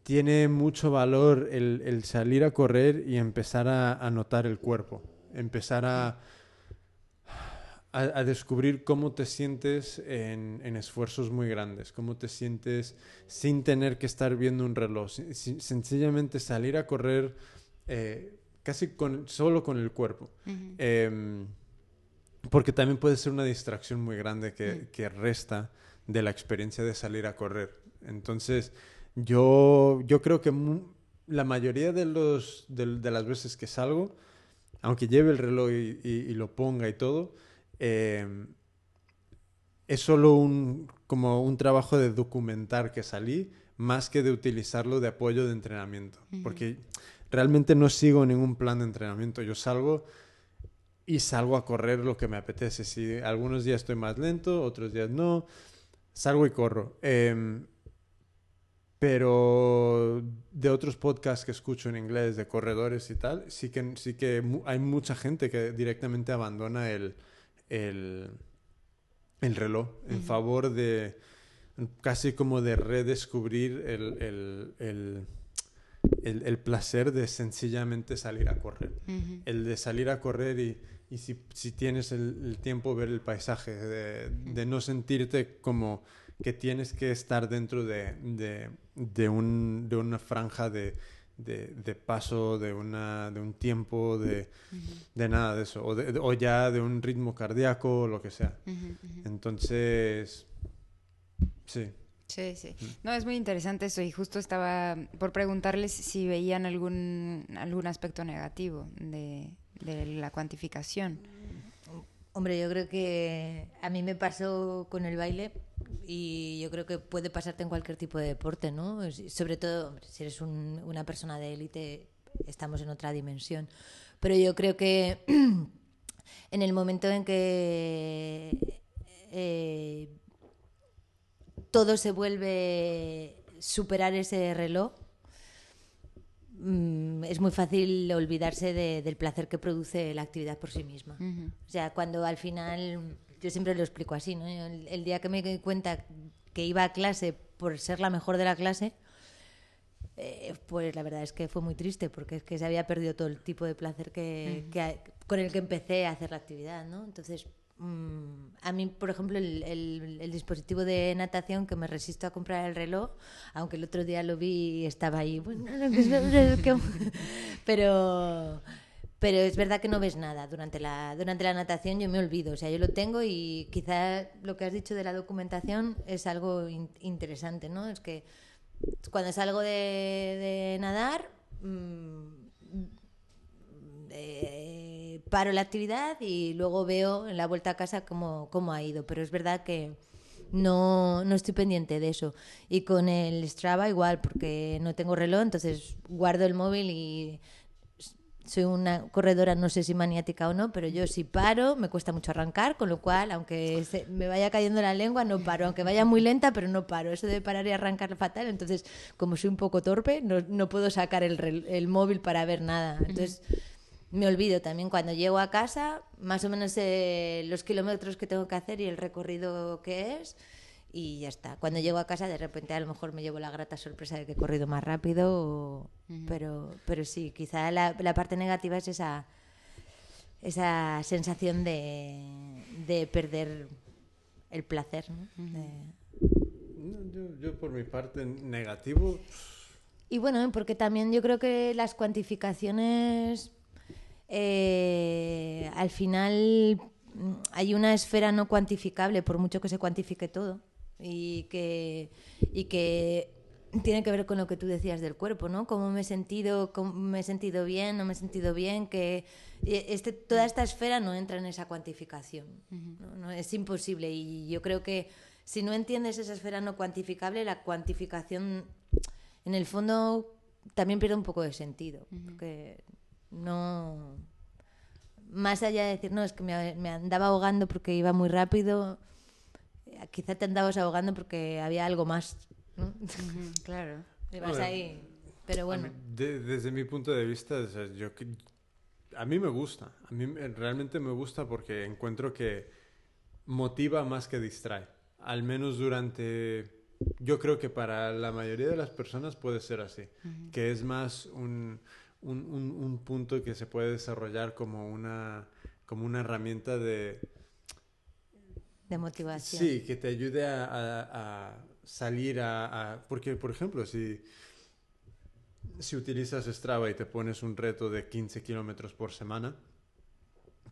tiene mucho valor el, el salir a correr y empezar a, a notar el cuerpo. Empezar a, a, a descubrir cómo te sientes en, en esfuerzos muy grandes, cómo te sientes sin tener que estar viendo un reloj. Sencillamente salir a correr eh, casi con, solo con el cuerpo. Em, porque también puede ser una distracción muy grande que, que resta de la experiencia de salir a correr. Entonces, yo, yo creo que la mayoría de, los, de, de las veces que salgo, aunque lleve el reloj y, y- y lo ponga y todo, em, es solo un, como un trabajo de documentar que salí, más que de utilizarlo de apoyo de entrenamiento. Porque realmente no sigo ningún plan de entrenamiento. Yo salgo y salgo a correr lo que me apetece. Si algunos días estoy más lento, otros días no, salgo y corro. Em, pero de otros podcasts que escucho en inglés, de corredores y tal, sí que, sí que hay mucha gente que directamente abandona el, el, el reloj en favor de casi como de redescubrir el, el, el, placer de sencillamente salir a correr. El de salir a correr y, y si, si tienes el, tiempo ver el paisaje, de, de no sentirte como que tienes que estar dentro de, de, de un- de una franja de, de, de paso, de, una, de un tiempo, de, de nada de eso, o, de- o ya de un ritmo cardíaco o lo que sea. Entonces, sí. Sí, sí. No, es muy interesante eso y justo estaba por preguntarles si veían algún, algún aspecto negativo de, de la cuantificación. Hombre, yo creo que a mí me pasó con el baile y yo creo que puede pasarte en cualquier tipo de deporte, ¿no? Sobre todo, si eres un- una persona de élite, estamos en otra dimensión. Pero yo creo que [clears throat] en el momento en que eh, todo se vuelve superar ese reloj, mm, es muy fácil olvidarse de- del placer que produce la actividad por sí misma. O sea, cuando al final, yo siempre lo explico así, ¿no? El, el día que me di cuenta que iba a clase por ser la mejor de la clase, eh, pues la verdad es que fue muy triste porque es que se había perdido todo el tipo de placer que, que a- con el que empecé a hacer la actividad, ¿no? Entonces, a mí, por ejemplo, el, el- el dispositivo de natación que me resisto a comprar el reloj, aunque el otro día lo vi y estaba ahí, bueno, [laughs] pero pero es verdad que no ves nada durante la durante la natación yo me olvido o sea yo lo tengo y quizá lo que has dicho de la documentación es algo in- interesante no es que cuando salgo de, de nadar mm, eh, paro la actividad y luego veo en la vuelta a casa cómo, cómo ha ido. Pero es verdad que no, no estoy pendiente de eso. Y con el Strava igual, porque no tengo reloj, entonces guardo el móvil y soy una corredora, no sé si maniática o no, pero yo si paro me cuesta mucho arrancar, con lo cual, aunque me vaya cayendo la lengua, no paro, aunque vaya muy lenta, pero no paro. Eso de parar y arrancar fatal, entonces como soy un poco torpe, no, no puedo sacar el, el, móvil para ver nada. Entonces me olvido también cuando llego a casa, más o menos eh, los kilómetros que tengo que hacer y el recorrido que es y ya está. Cuando llego a casa de repente a lo mejor me llevo la grata sorpresa de que he corrido más rápido, pero, pero sí, quizá la, la, parte negativa es esa, esa sensación de, de perder el placer. yo, yo, por mi parte negativo... Y bueno, porque también yo creo que las cuantificaciones eh, al final mm, hay una esfera no cuantificable, por mucho que se cuantifique todo y que, y que tiene que ver con lo que tú decías del cuerpo, ¿no? Cómo me he sentido, cómo me he sentido bien, no me he sentido bien, que este, toda esta esfera no entra en esa cuantificación. ¿no? Es imposible y yo creo que si no entiendes esa esfera no cuantificable, la cuantificación en el fondo también pierde un poco de sentido, porque no... Más allá de decir, no, es que me, me andaba ahogando porque iba muy rápido, quizá te andabas ahogando porque había algo más. claro. ahí. Pero bueno. desde mi punto de vista, yo, a mí me gusta. A mí realmente me gusta porque encuentro que motiva más que distrae. Al menos durante. Yo creo que para la mayoría de las personas puede ser así. Que es más un, un, un, punto que se puede desarrollar como una, como una herramienta de de motivación. Sí, que te ayude a, salir a, Porque, por ejemplo, si, si utilizas Strava y te pones un reto de 15 kilómetros por semana,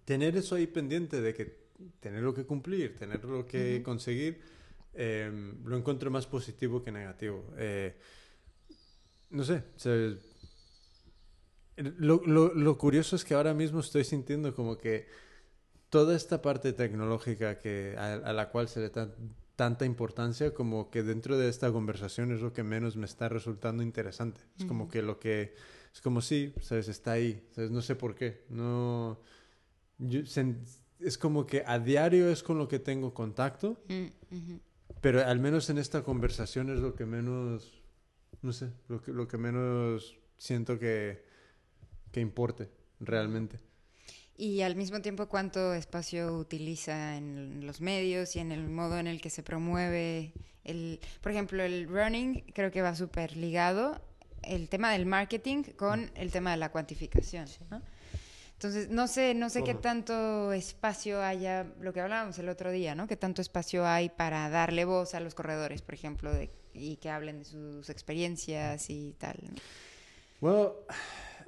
tener eso ahí pendiente de que tenerlo que cumplir, tenerlo que conseguir, em, lo encuentro más positivo que negativo. Eh, no sé, lo, lo curioso es que ahora mismo estoy sintiendo como que toda esta parte tecnológica que, a, la cual se le da tanta importancia, como que dentro de esta conversación es lo que menos me está resultando interesante. Es como que lo que, es como sí, ¿sabes? Está ahí, ¿sabes? No sé por qué. No, es como que a diario es con lo que tengo contacto, mm, pero al menos en esta conversación es lo que menos, no sé, lo que, lo que menos siento que, que importe realmente. Y al mismo tiempo, ¿cuánto espacio utiliza en los medios y en el modo en el que se promueve? El, por ejemplo, el running creo que va súper ligado el tema del marketing con el tema de la cuantificación, ¿no? Entonces, no sé, no sé qué tanto espacio haya, lo que hablábamos el otro día, ¿no? Qué tanto espacio hay para darle voz a los corredores, por ejemplo, de, y que hablen de sus experiencias y tal. Bueno,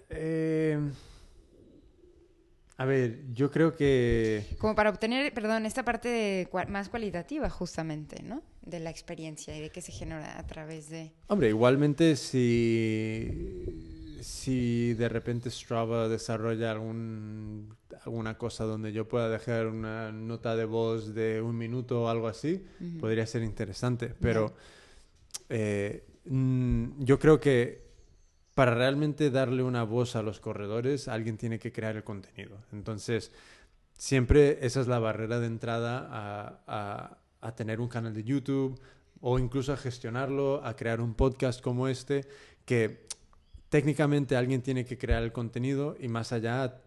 eh, a ver, yo creo que... Como para obtener, perdón, esta parte más cualitativa justamente, ¿no? De la experiencia y de qué se genera a través de... Hombre, igualmente si, si de repente Strava desarrolla algún, alguna cosa donde yo pueda dejar una nota de voz de un minuto o algo así, podría ser interesante. Pero eh, mm, yo creo que para realmente darle una voz a los corredores, alguien tiene que crear el contenido. Entonces, siempre esa es la barrera de entrada a, tener un canal de YouTube o incluso a gestionarlo, a crear un podcast como este, que técnicamente alguien tiene que crear el contenido y más allá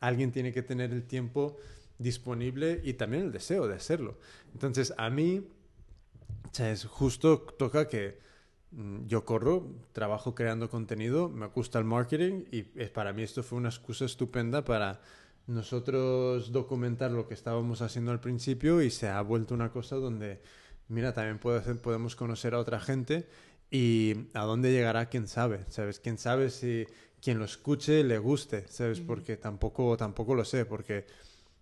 alguien tiene que tener el tiempo disponible y también el deseo de hacerlo. Entonces, a mí, es justo toca que yo corro, trabajo creando contenido, me gusta el marketing y para mí esto fue una excusa estupenda para nosotros documentar lo que estábamos haciendo al principio y se ha vuelto una cosa donde, mira, también podemos conocer a otra gente y a dónde llegará, quién sabe, ¿sabes? Quién sabe si quien lo escuche le guste, ¿sabes? Porque tampoco, tampoco lo sé, porque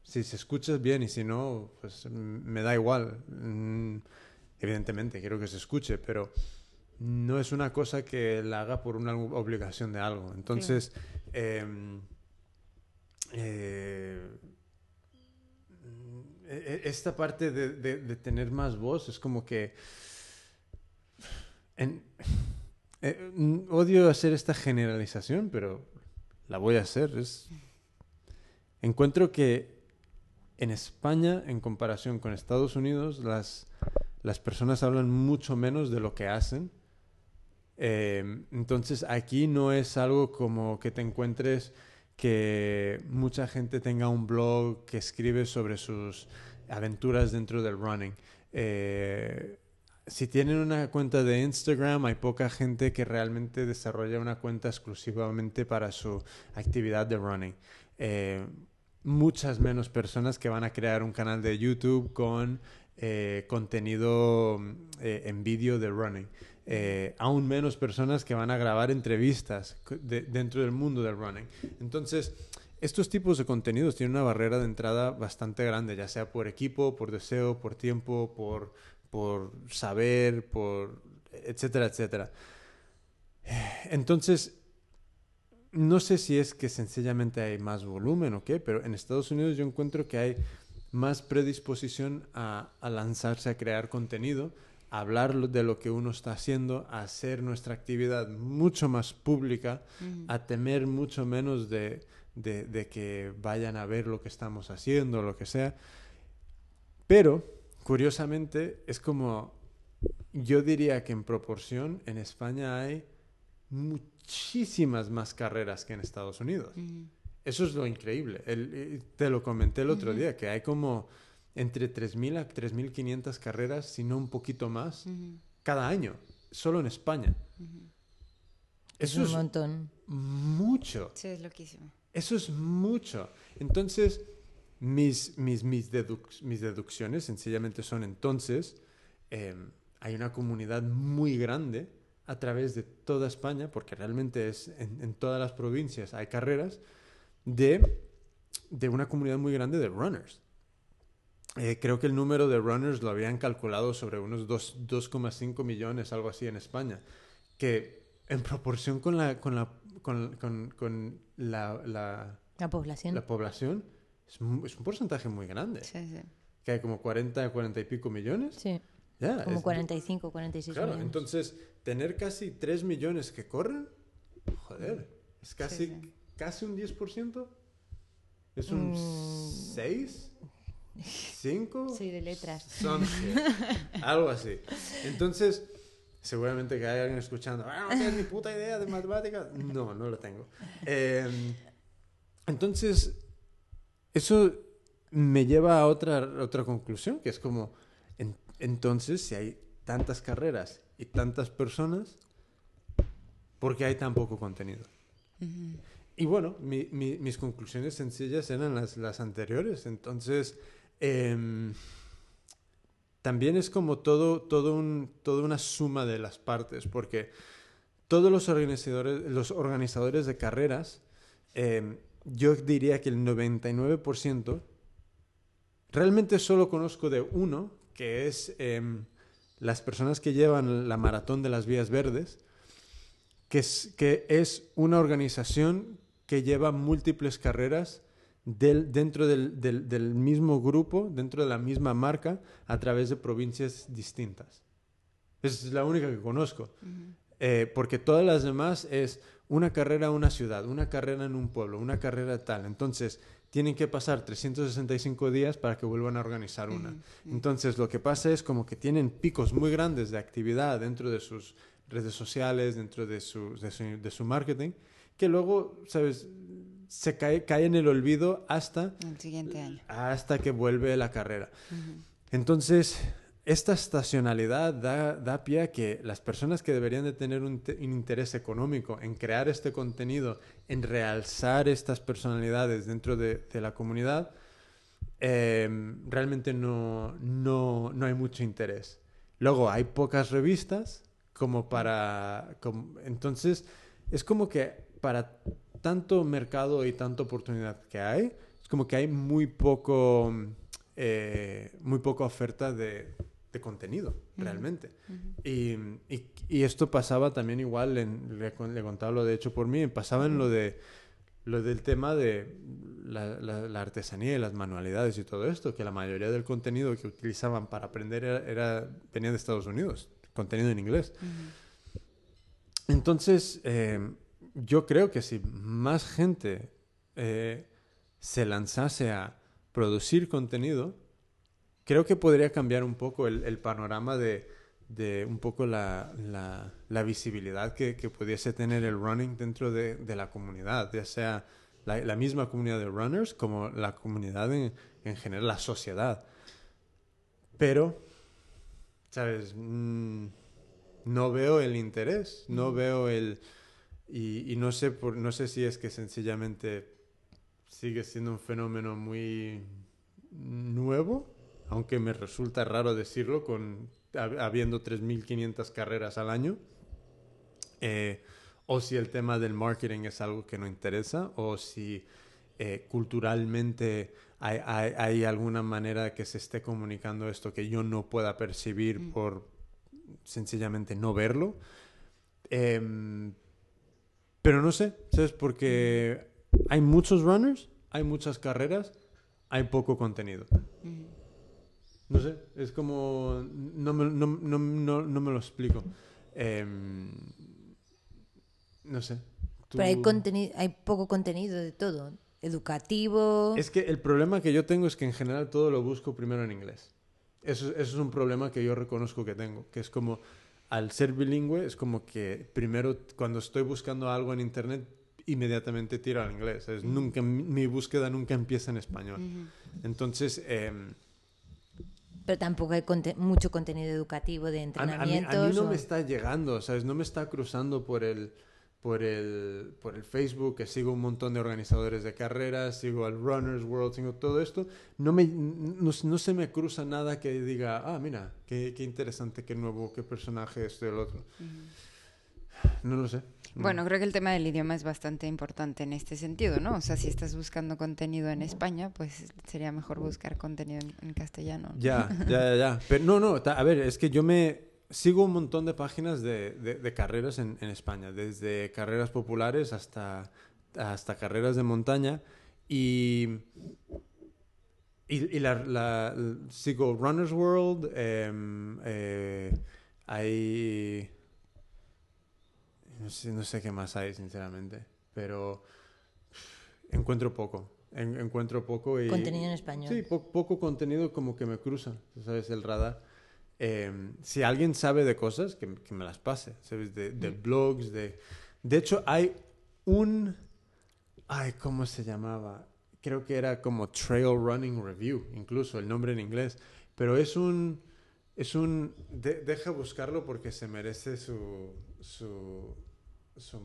si se escucha bien y si no, pues me da igual. Mm, evidentemente, quiero que se escuche, pero no es una cosa que la haga por una obligación de algo. Entonces, em, eh, e- e- esta parte de, de- de tener más voz es como que... en- eh, odio hacer esta generalización, pero la voy a hacer. Es, encuentro que en España, en comparación con Estados Unidos, las, las personas hablan mucho menos de lo que hacen. Eh, entonces aquí no es algo como que te encuentres que mucha gente tenga un blog que escribe sobre sus aventuras dentro del running. Eh, si tienen una cuenta de Instagram, hay poca gente que realmente desarrolla una cuenta exclusivamente para su actividad de running. Eh, muchas menos personas que van a crear un canal de YouTube con eh, contenido en vídeo de running. Eh, aún menos personas que van a grabar entrevistas dentro del mundo del running. Entonces, estos tipos de contenidos tienen una barrera de entrada bastante grande, ya sea por equipo, por deseo, por tiempo, por, por saber, por etcétera, etcétera. Entonces, no sé si es que sencillamente hay más volumen o qué, pero en Estados Unidos yo encuentro que hay más predisposición a, lanzarse a crear contenido, hablar de lo que uno está haciendo, a hacer nuestra actividad mucho más pública, a temer mucho menos de, de- de que vayan a ver lo que estamos haciendo, lo que sea. Pero, curiosamente, es como, yo diría que en proporción en España hay muchísimas más carreras que en Estados Unidos. Eso es lo increíble. El- eh, te lo comenté el otro día, que hay como entre 3.000 a 3.500 carreras, si no un poquito más, cada año, solo en España. Es Eso un es montón. mucho. Sí, es loquísimo. Eso es mucho. Entonces, mis, mis, mis, deduc- mis deducciones sencillamente son entonces, eh, hay una comunidad muy grande a través de toda España, porque realmente es en, en todas las provincias hay carreras, de, de una comunidad muy grande de runners. Eh, creo que el número de runners lo habían calculado sobre unos dos- 2,5 millones, algo así en España, que en proporción con la, con la, con, con- con la, la- La población. la población, es, es un porcentaje muy grande. Sí, sí. Que hay como 40, 40 y pico millones. Sí, Ya, como es- 45, 46 Claro, millones. entonces tener casi 3 millones que corren, joder, es casi, sí. casi un 10%. ¿Es un Mm. 6? ¿5? Soy de letras. Something. Algo así. Entonces, seguramente que hay alguien escuchando, "Ah, no tienes ni puta idea de matemáticas. No, no lo tengo. Eh, entonces, eso me lleva a otra, otra conclusión, que es como, en- entonces, si hay tantas carreras y tantas personas, ¿por qué hay tan poco contenido? Y bueno, mi- mi- mis conclusiones sencillas eran las, las anteriores. Entonces, em, también es como todo, todo un, toda una suma de las partes, porque todos los organizadores, los organizadores de carreras, em, yo diría que el 99%, realmente solo conozco de uno, que es em, las personas que llevan la maratón de las vías verdes, que es, que es una organización que lleva múltiples carreras del- dentro del, del- del mismo grupo, dentro de la misma marca, a través de provincias distintas. Es la única que conozco. Eh, porque todas las demás es una carrera a una ciudad, una carrera en un pueblo, una carrera tal. Entonces, tienen que pasar 365 días para que vuelvan a organizar una. Entonces, lo que pasa es como que tienen picos muy grandes de actividad dentro de sus redes sociales, dentro de su, de su, de su marketing, que luego, ¿sabes? Se cae, cae en el olvido hasta El siguiente año. hasta que vuelve la carrera. Entonces, esta estacionalidad da, da pie a que las personas que deberían de tener un, te- un interés económico en crear este contenido, en realzar estas personalidades dentro de, de la comunidad, eh, realmente no, no, no hay mucho interés. Luego, hay pocas revistas como para... como- entonces, es como que para tanto mercado y tanta oportunidad que hay, es como que hay muy poco, eh, muy poca oferta de, de contenido, realmente. y, y- y esto pasaba también igual, en, le, le contaba lo de hecho por mí, pasaba en lo de lo del tema de la, la- la artesanía y las manualidades y todo esto, que la mayoría del contenido que utilizaban para aprender era, era- venía de Estados Unidos, contenido en inglés. Entonces, eh, yo creo que si más gente eh, se lanzase a producir contenido, creo que podría cambiar un poco el, el panorama de, de un poco la, la- la visibilidad que, que pudiese tener el running dentro de, de la comunidad, ya sea la, la misma comunidad de runners como la comunidad en, en general, la sociedad. Pero, ¿sabes? Mm, no veo el interés, no veo el... Y, y no, sé por, no sé si es que sencillamente sigue siendo un fenómeno muy nuevo, aunque me resulta raro decirlo, con hab- habiendo 3.500 carreras al año, eh, o si el tema del marketing es algo que no interesa, o si eh, culturalmente hay, hay- hay alguna manera que se esté comunicando esto que yo no pueda percibir Mm. por sencillamente no verlo. Em, pero no sé, ¿sabes? Porque hay muchos runners, hay muchas carreras, hay poco contenido. No sé, es como... No me, no, no- no- no me lo explico. Em, no sé. Pero hay, hay poco contenido de todo. Educativo. Es que el problema que yo tengo es que en general todo lo busco primero en inglés. Eso, eso es un problema que yo reconozco que tengo, que es como, al ser bilingüe, es como que primero cuando estoy buscando algo en internet, inmediatamente tiro al inglés. Es nunca, mi búsqueda nunca empieza en español. Entonces, em, Pero tampoco hay conte- mucho contenido educativo de A, a mí, entrenamientos. a mí no o- me está llegando, ¿sabes? No me está cruzando por el, por el, por el Facebook, que sigo un montón de organizadores de carreras, sigo al Runners World, sigo todo esto. No, me, no, no se me cruza nada que diga, ah, mira, qué, qué interesante, qué nuevo, qué personaje esto y el otro. No lo sé. Bueno, creo que el tema del idioma es bastante importante en este sentido, ¿no? O sea, si estás buscando contenido en España, pues sería mejor buscar contenido en, en castellano. ¿no? Ya, ya, ya, ya. Pero no, no, a ver, es que yo me sigo un montón de páginas de, de- de carreras en, en España, desde carreras populares hasta, hasta carreras de montaña. Y, y, y la, la- sigo Runner's World, em, eh, hay... No sé, no sé qué más hay, sinceramente, pero encuentro poco. En- encuentro poco y... Contenido en español. Sí, po- poco contenido como que me cruza, ¿sabes? El radar. Eh, si alguien sabe de cosas, que, que me las pase, ¿sabes? De, de blogs, de... De hecho, hay un... Ay, ¿cómo se llamaba? Creo que era como Trail Running Review, incluso el nombre en inglés. Pero es un... Es un... de- deja buscarlo porque se merece su... su, su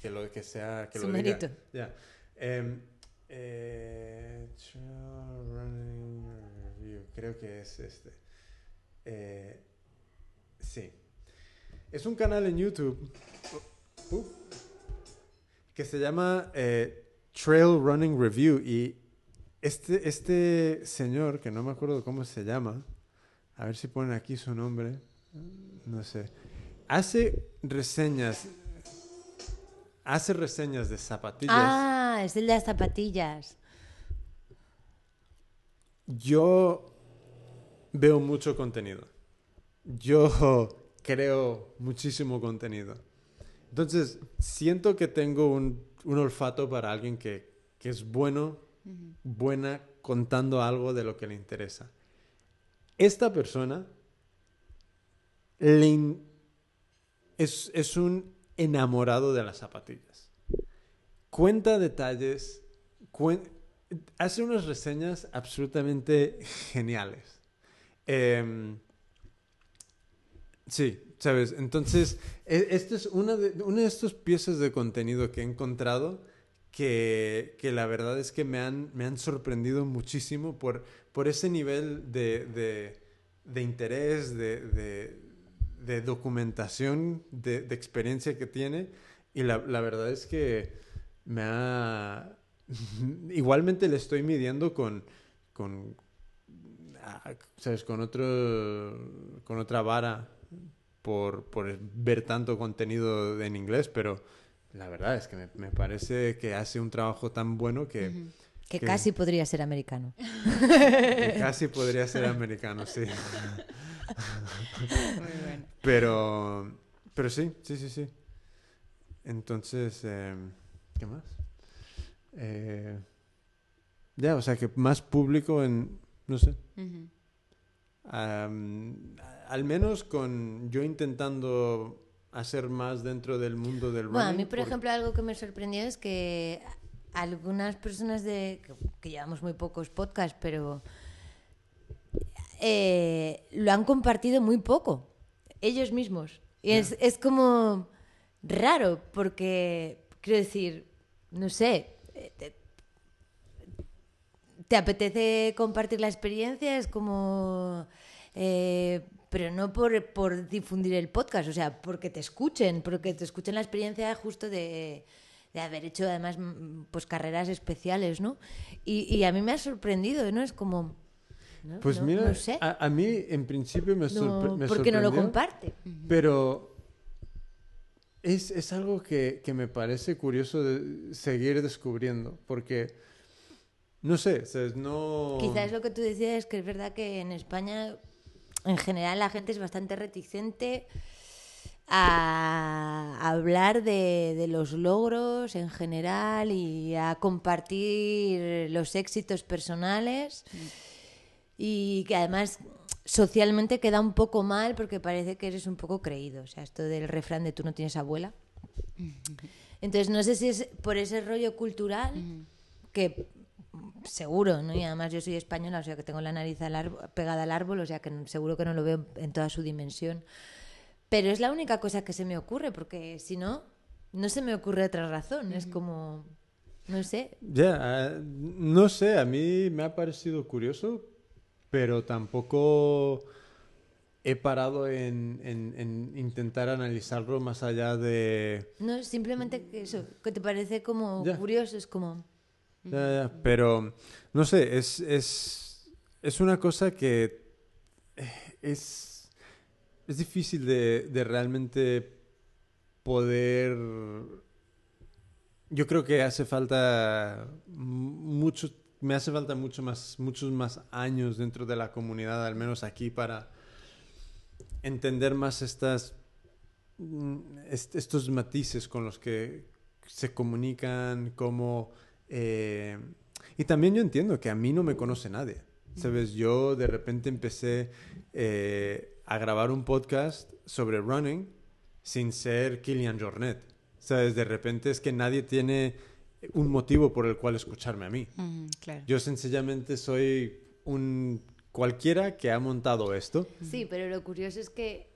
que, lo que sea que Su lo diga. mérito. Ya. Em, eh, Trail Running creo que es este. Eh, sí. Es un canal en YouTube uh, que se llama eh, Trail Running Review y este, este señor, que no me acuerdo cómo se llama, a ver si ponen aquí su nombre, no sé, hace reseñas, hace reseñas de zapatillas. Ah, es el de las zapatillas. Yo veo mucho contenido. Yo [laughs] creo muchísimo contenido. Entonces, siento que tengo un, un olfato para alguien que, que es bueno, buena contando algo de lo que le interesa. Esta persona le es, es un enamorado de las zapatillas. Cuenta detalles, cuen- hace unas reseñas absolutamente geniales. Em, sí, sabes, entonces, e- esta es una de, de estas piezas de contenido que he encontrado que, que la verdad es que me han, me han sorprendido muchísimo por, por ese nivel de, de- de interés, de, de- documentación, de, experiencia que tiene. Y la, la verdad es que me ha... [laughs] Igualmente le estoy midiendo con... con ¿Sabes? Con otro... Con otra vara por, por ver tanto contenido en inglés, pero la verdad es que me, me parece que hace un trabajo tan bueno. Que que- casi podría ser americano. que casi podría ser americano, sí. [laughs] Muy bueno. Pero, pero sí, sí, sí, sí. Entonces, eh, ¿qué más? Eh, ya, o sea, que más público en, no sé, al menos con yo intentando hacer más dentro del mundo del Bueno, a running, mí, por ejemplo, algo que me sorprendió es que algunas personas de que, que llevamos muy pocos podcasts, pero eh, lo han compartido muy poco, ellos mismos. Y es, es como raro, porque, quiero decir, no sé, eh, te, te apetece compartir la experiencia, es como... eh, pero no por, por difundir el podcast, o sea, porque te escuchen, porque te escuchen la experiencia justo de, de haber hecho además pues carreras especiales, ¿no? Y, y a mí me ha sorprendido, ¿no? Es como... ¿no? Pues no- mira, no sé. a, a mí en principio me, sorpre- No, me ¿Por qué no lo comparte? Pero es, es algo que, que me parece curioso de seguir descubriendo, porque, no sé, ¿sabes? no... Quizás lo que tú decías es que es verdad que en España, en general, la gente es bastante reticente a hablar de, de los logros en general y a compartir los éxitos personales y que además socialmente queda un poco mal porque parece que eres un poco creído. O sea, esto del refrán de tú no tienes abuela. [laughs] Entonces, no sé si es por ese rollo cultural que seguro, ¿no? Y además yo soy española, o sea que tengo la nariz al árbol- pegada al árbol, o sea que seguro que no lo veo en toda su dimensión. Pero es la única cosa que se me ocurre, porque si no, no se me ocurre otra razón. Es como, no sé. Ya, ah, no sé, a mí me ha parecido curioso, pero tampoco he parado en, en- en intentar analizarlo más allá de... No, simplemente eso, que te parece como Ya. curioso, es como... Pero, no sé, es, es, es una cosa que eh, es, es difícil de, de realmente poder... Yo creo que hace falta mucho, me hace falta mucho más, muchos más años dentro de la comunidad, al menos aquí, para entender más estas, mm, est- estos matices con los que se comunican, cómo... eh, y también yo entiendo que a mí no me conoce nadie. ¿Sabes? Yo de repente empecé eh, a grabar un podcast sobre running sin ser Kilian Jornet. ¿Sabes? De repente es que nadie tiene un motivo por el cual escucharme a mí. Ujú, claro. Yo sencillamente soy un cualquiera que ha montado esto. Sí, pero lo curioso es que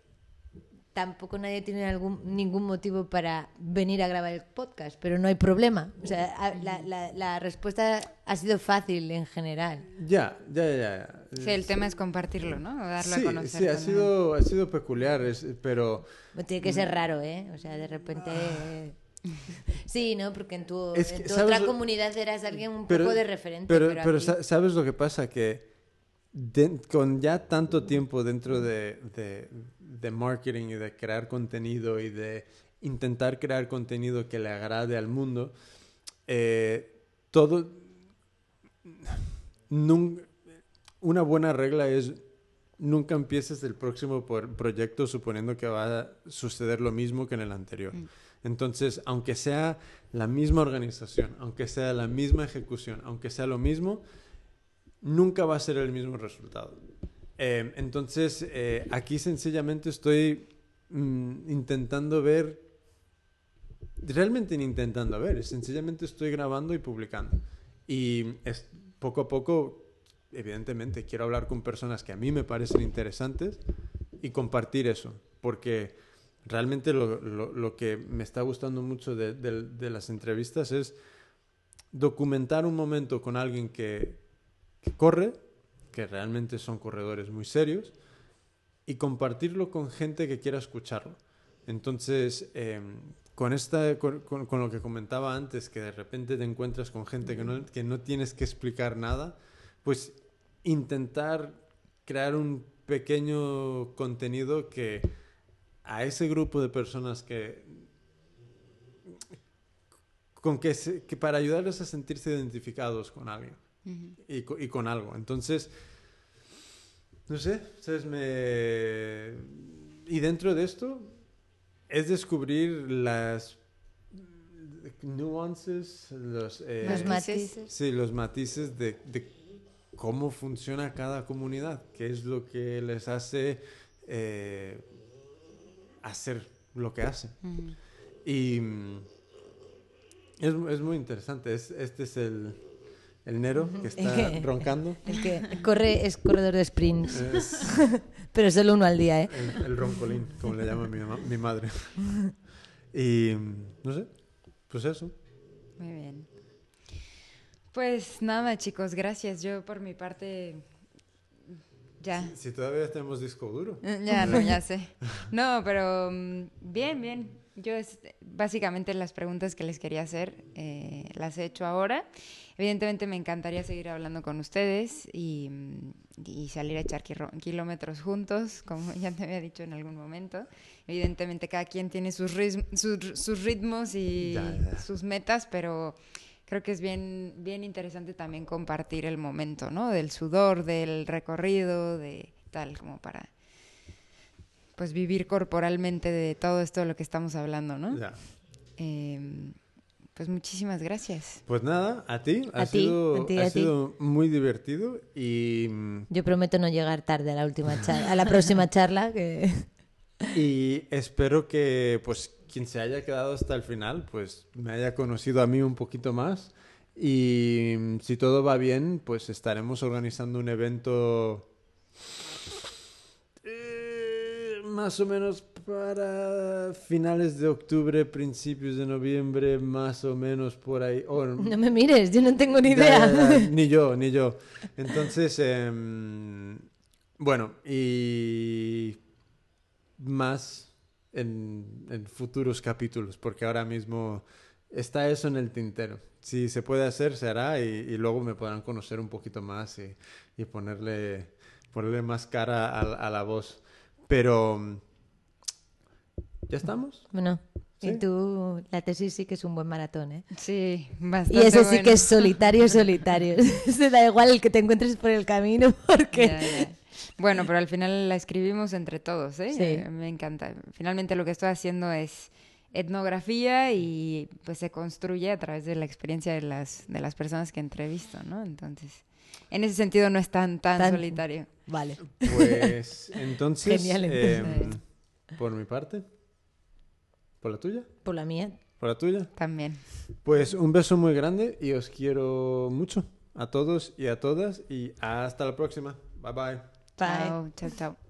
tampoco nadie tiene algún, ningún motivo para venir a grabar el podcast, pero no hay problema. O sea, a- la, la- la respuesta ha sido fácil en general. Ya, ya, ya. ya. Sí, el tema es compartirlo, ¿no? Darlo sí, a conocer. sí, ha sido, ha sido peculiar, es- pero Tiene que ser raro, ¿eh? O sea, de repente... Sí, ¿no? Porque en tu, Es en que, tu ¿sabes otra lo- comunidad eras alguien un pero- poco de referente. Pero, Pero, pero aquí- sa- ¿sabes lo que pasa? Que de- con ya tanto tiempo dentro de, de, de marketing y de crear contenido y de intentar crear contenido que le agrade al mundo, eh, todo... una buena regla es nunca empieces el próximo proyecto suponiendo que va a suceder lo mismo que en el anterior. Entonces, aunque sea la misma organización, aunque sea la misma ejecución, aunque sea lo mismo, nunca va a ser el mismo resultado. Eh, entonces, eh, aquí sencillamente estoy mm, intentando ver, realmente intentando ver, sencillamente estoy grabando y publicando. Y es, poco a poco, evidentemente, quiero hablar con personas que a mí me parecen interesantes y compartir eso, porque realmente lo, lo- lo que me está gustando mucho de, de- de las entrevistas es documentar un momento con alguien que, que corre, que realmente son corredores muy serios, y compartirlo con gente que quiera escucharlo. Entonces, eh, con, esta, con, lo que comentaba antes, que de repente te encuentras con gente que no, que no tienes que explicar nada, pues intentar crear un pequeño contenido que a ese grupo de personas que, con que, se- que para ayudarles a sentirse identificados con alguien y, co- y con algo. Entonces, no sé, ¿sabes? Me... Y dentro de esto es descubrir las nuances, los, eh, Los Matices. Sí, los matices de, de cómo funciona cada comunidad, qué es lo que les hace eh, hacer lo que hacen. Y mm, es, es muy interesante. Es, este es el, el Nero que está roncando. El que corre es corredor de sprints, Es [laughs] pero solo uno al día, ¿eh? el, el roncolín, como le llama mi, ma- mi madre. Y no sé, pues eso. Muy bien. Pues nada, chicos, gracias. Yo por mi parte ya. Si todavía tenemos disco duro. [laughs] Ya, no, ya [laughs] sé. No, pero mm, bien, bien. Yo es, básicamente las preguntas que les quería hacer eh, las he hecho ahora. Evidentemente me encantaría seguir hablando con ustedes y, mm, y salir a echar kilómetros juntos, como [laughs] ya te había dicho en algún momento. Evidentemente cada quien tiene sus, ris- sus, sus ritmos y Ya, ya. sus metas, pero creo que es bien, bien interesante también compartir el momento, ¿no? Del sudor, del recorrido, de tal, como para pues vivir corporalmente de todo esto de lo que estamos hablando, ¿no? Ya. Eh, pues muchísimas gracias. Pues nada, a ti. Ha, A ti, sido, a ti, ha a ti. sido muy divertido y, mm, Yo prometo no llegar tarde a la última charla, a la próxima [laughs] charla, que y espero que pues quien se haya quedado hasta el final pues me haya conocido a mí un poquito más y mm, si todo va bien pues estaremos organizando un evento más o menos para finales de octubre, principios de noviembre, más o menos por ahí. [laughs] No me mires, yo no tengo ni idea. ya, ya. [laughs] Ni yo, ni yo. Entonces, em, bueno, y más en, en futuros capítulos, porque ahora mismo está eso en el tintero. Si se puede hacer, se hará y, y luego me podrán conocer un poquito más y, y ponerle, ponerle más cara a, a la voz. Pero, mm, ¿ya estamos? Bueno, ¿Sí? y tú, la tesis sí que es un buen maratón, ¿eh? Sí, Y bastante ese sí bueno. que es solitario, solitario. [laughs] [laughs] Se da igual el que te encuentres por el camino, [laughs] porque... Ya, ya. Bueno, pero al final la escribimos entre todos, ¿eh? Sí. Eh, Me encanta. Finalmente lo que estoy haciendo es etnografía y pues se construye a través de la experiencia de las, de las personas que entrevisto, ¿no? Entonces, en ese sentido no es tan, tan, Tan- solitario. Vale. Pues [laughs] entonces, Genial, entonces. em, por mi parte, por la tuya, Por la mía. por la tuya. También. Pues un beso muy grande y os quiero mucho a todos y a todas y hasta la próxima. Bye bye. Bye. Chao, chao, chao.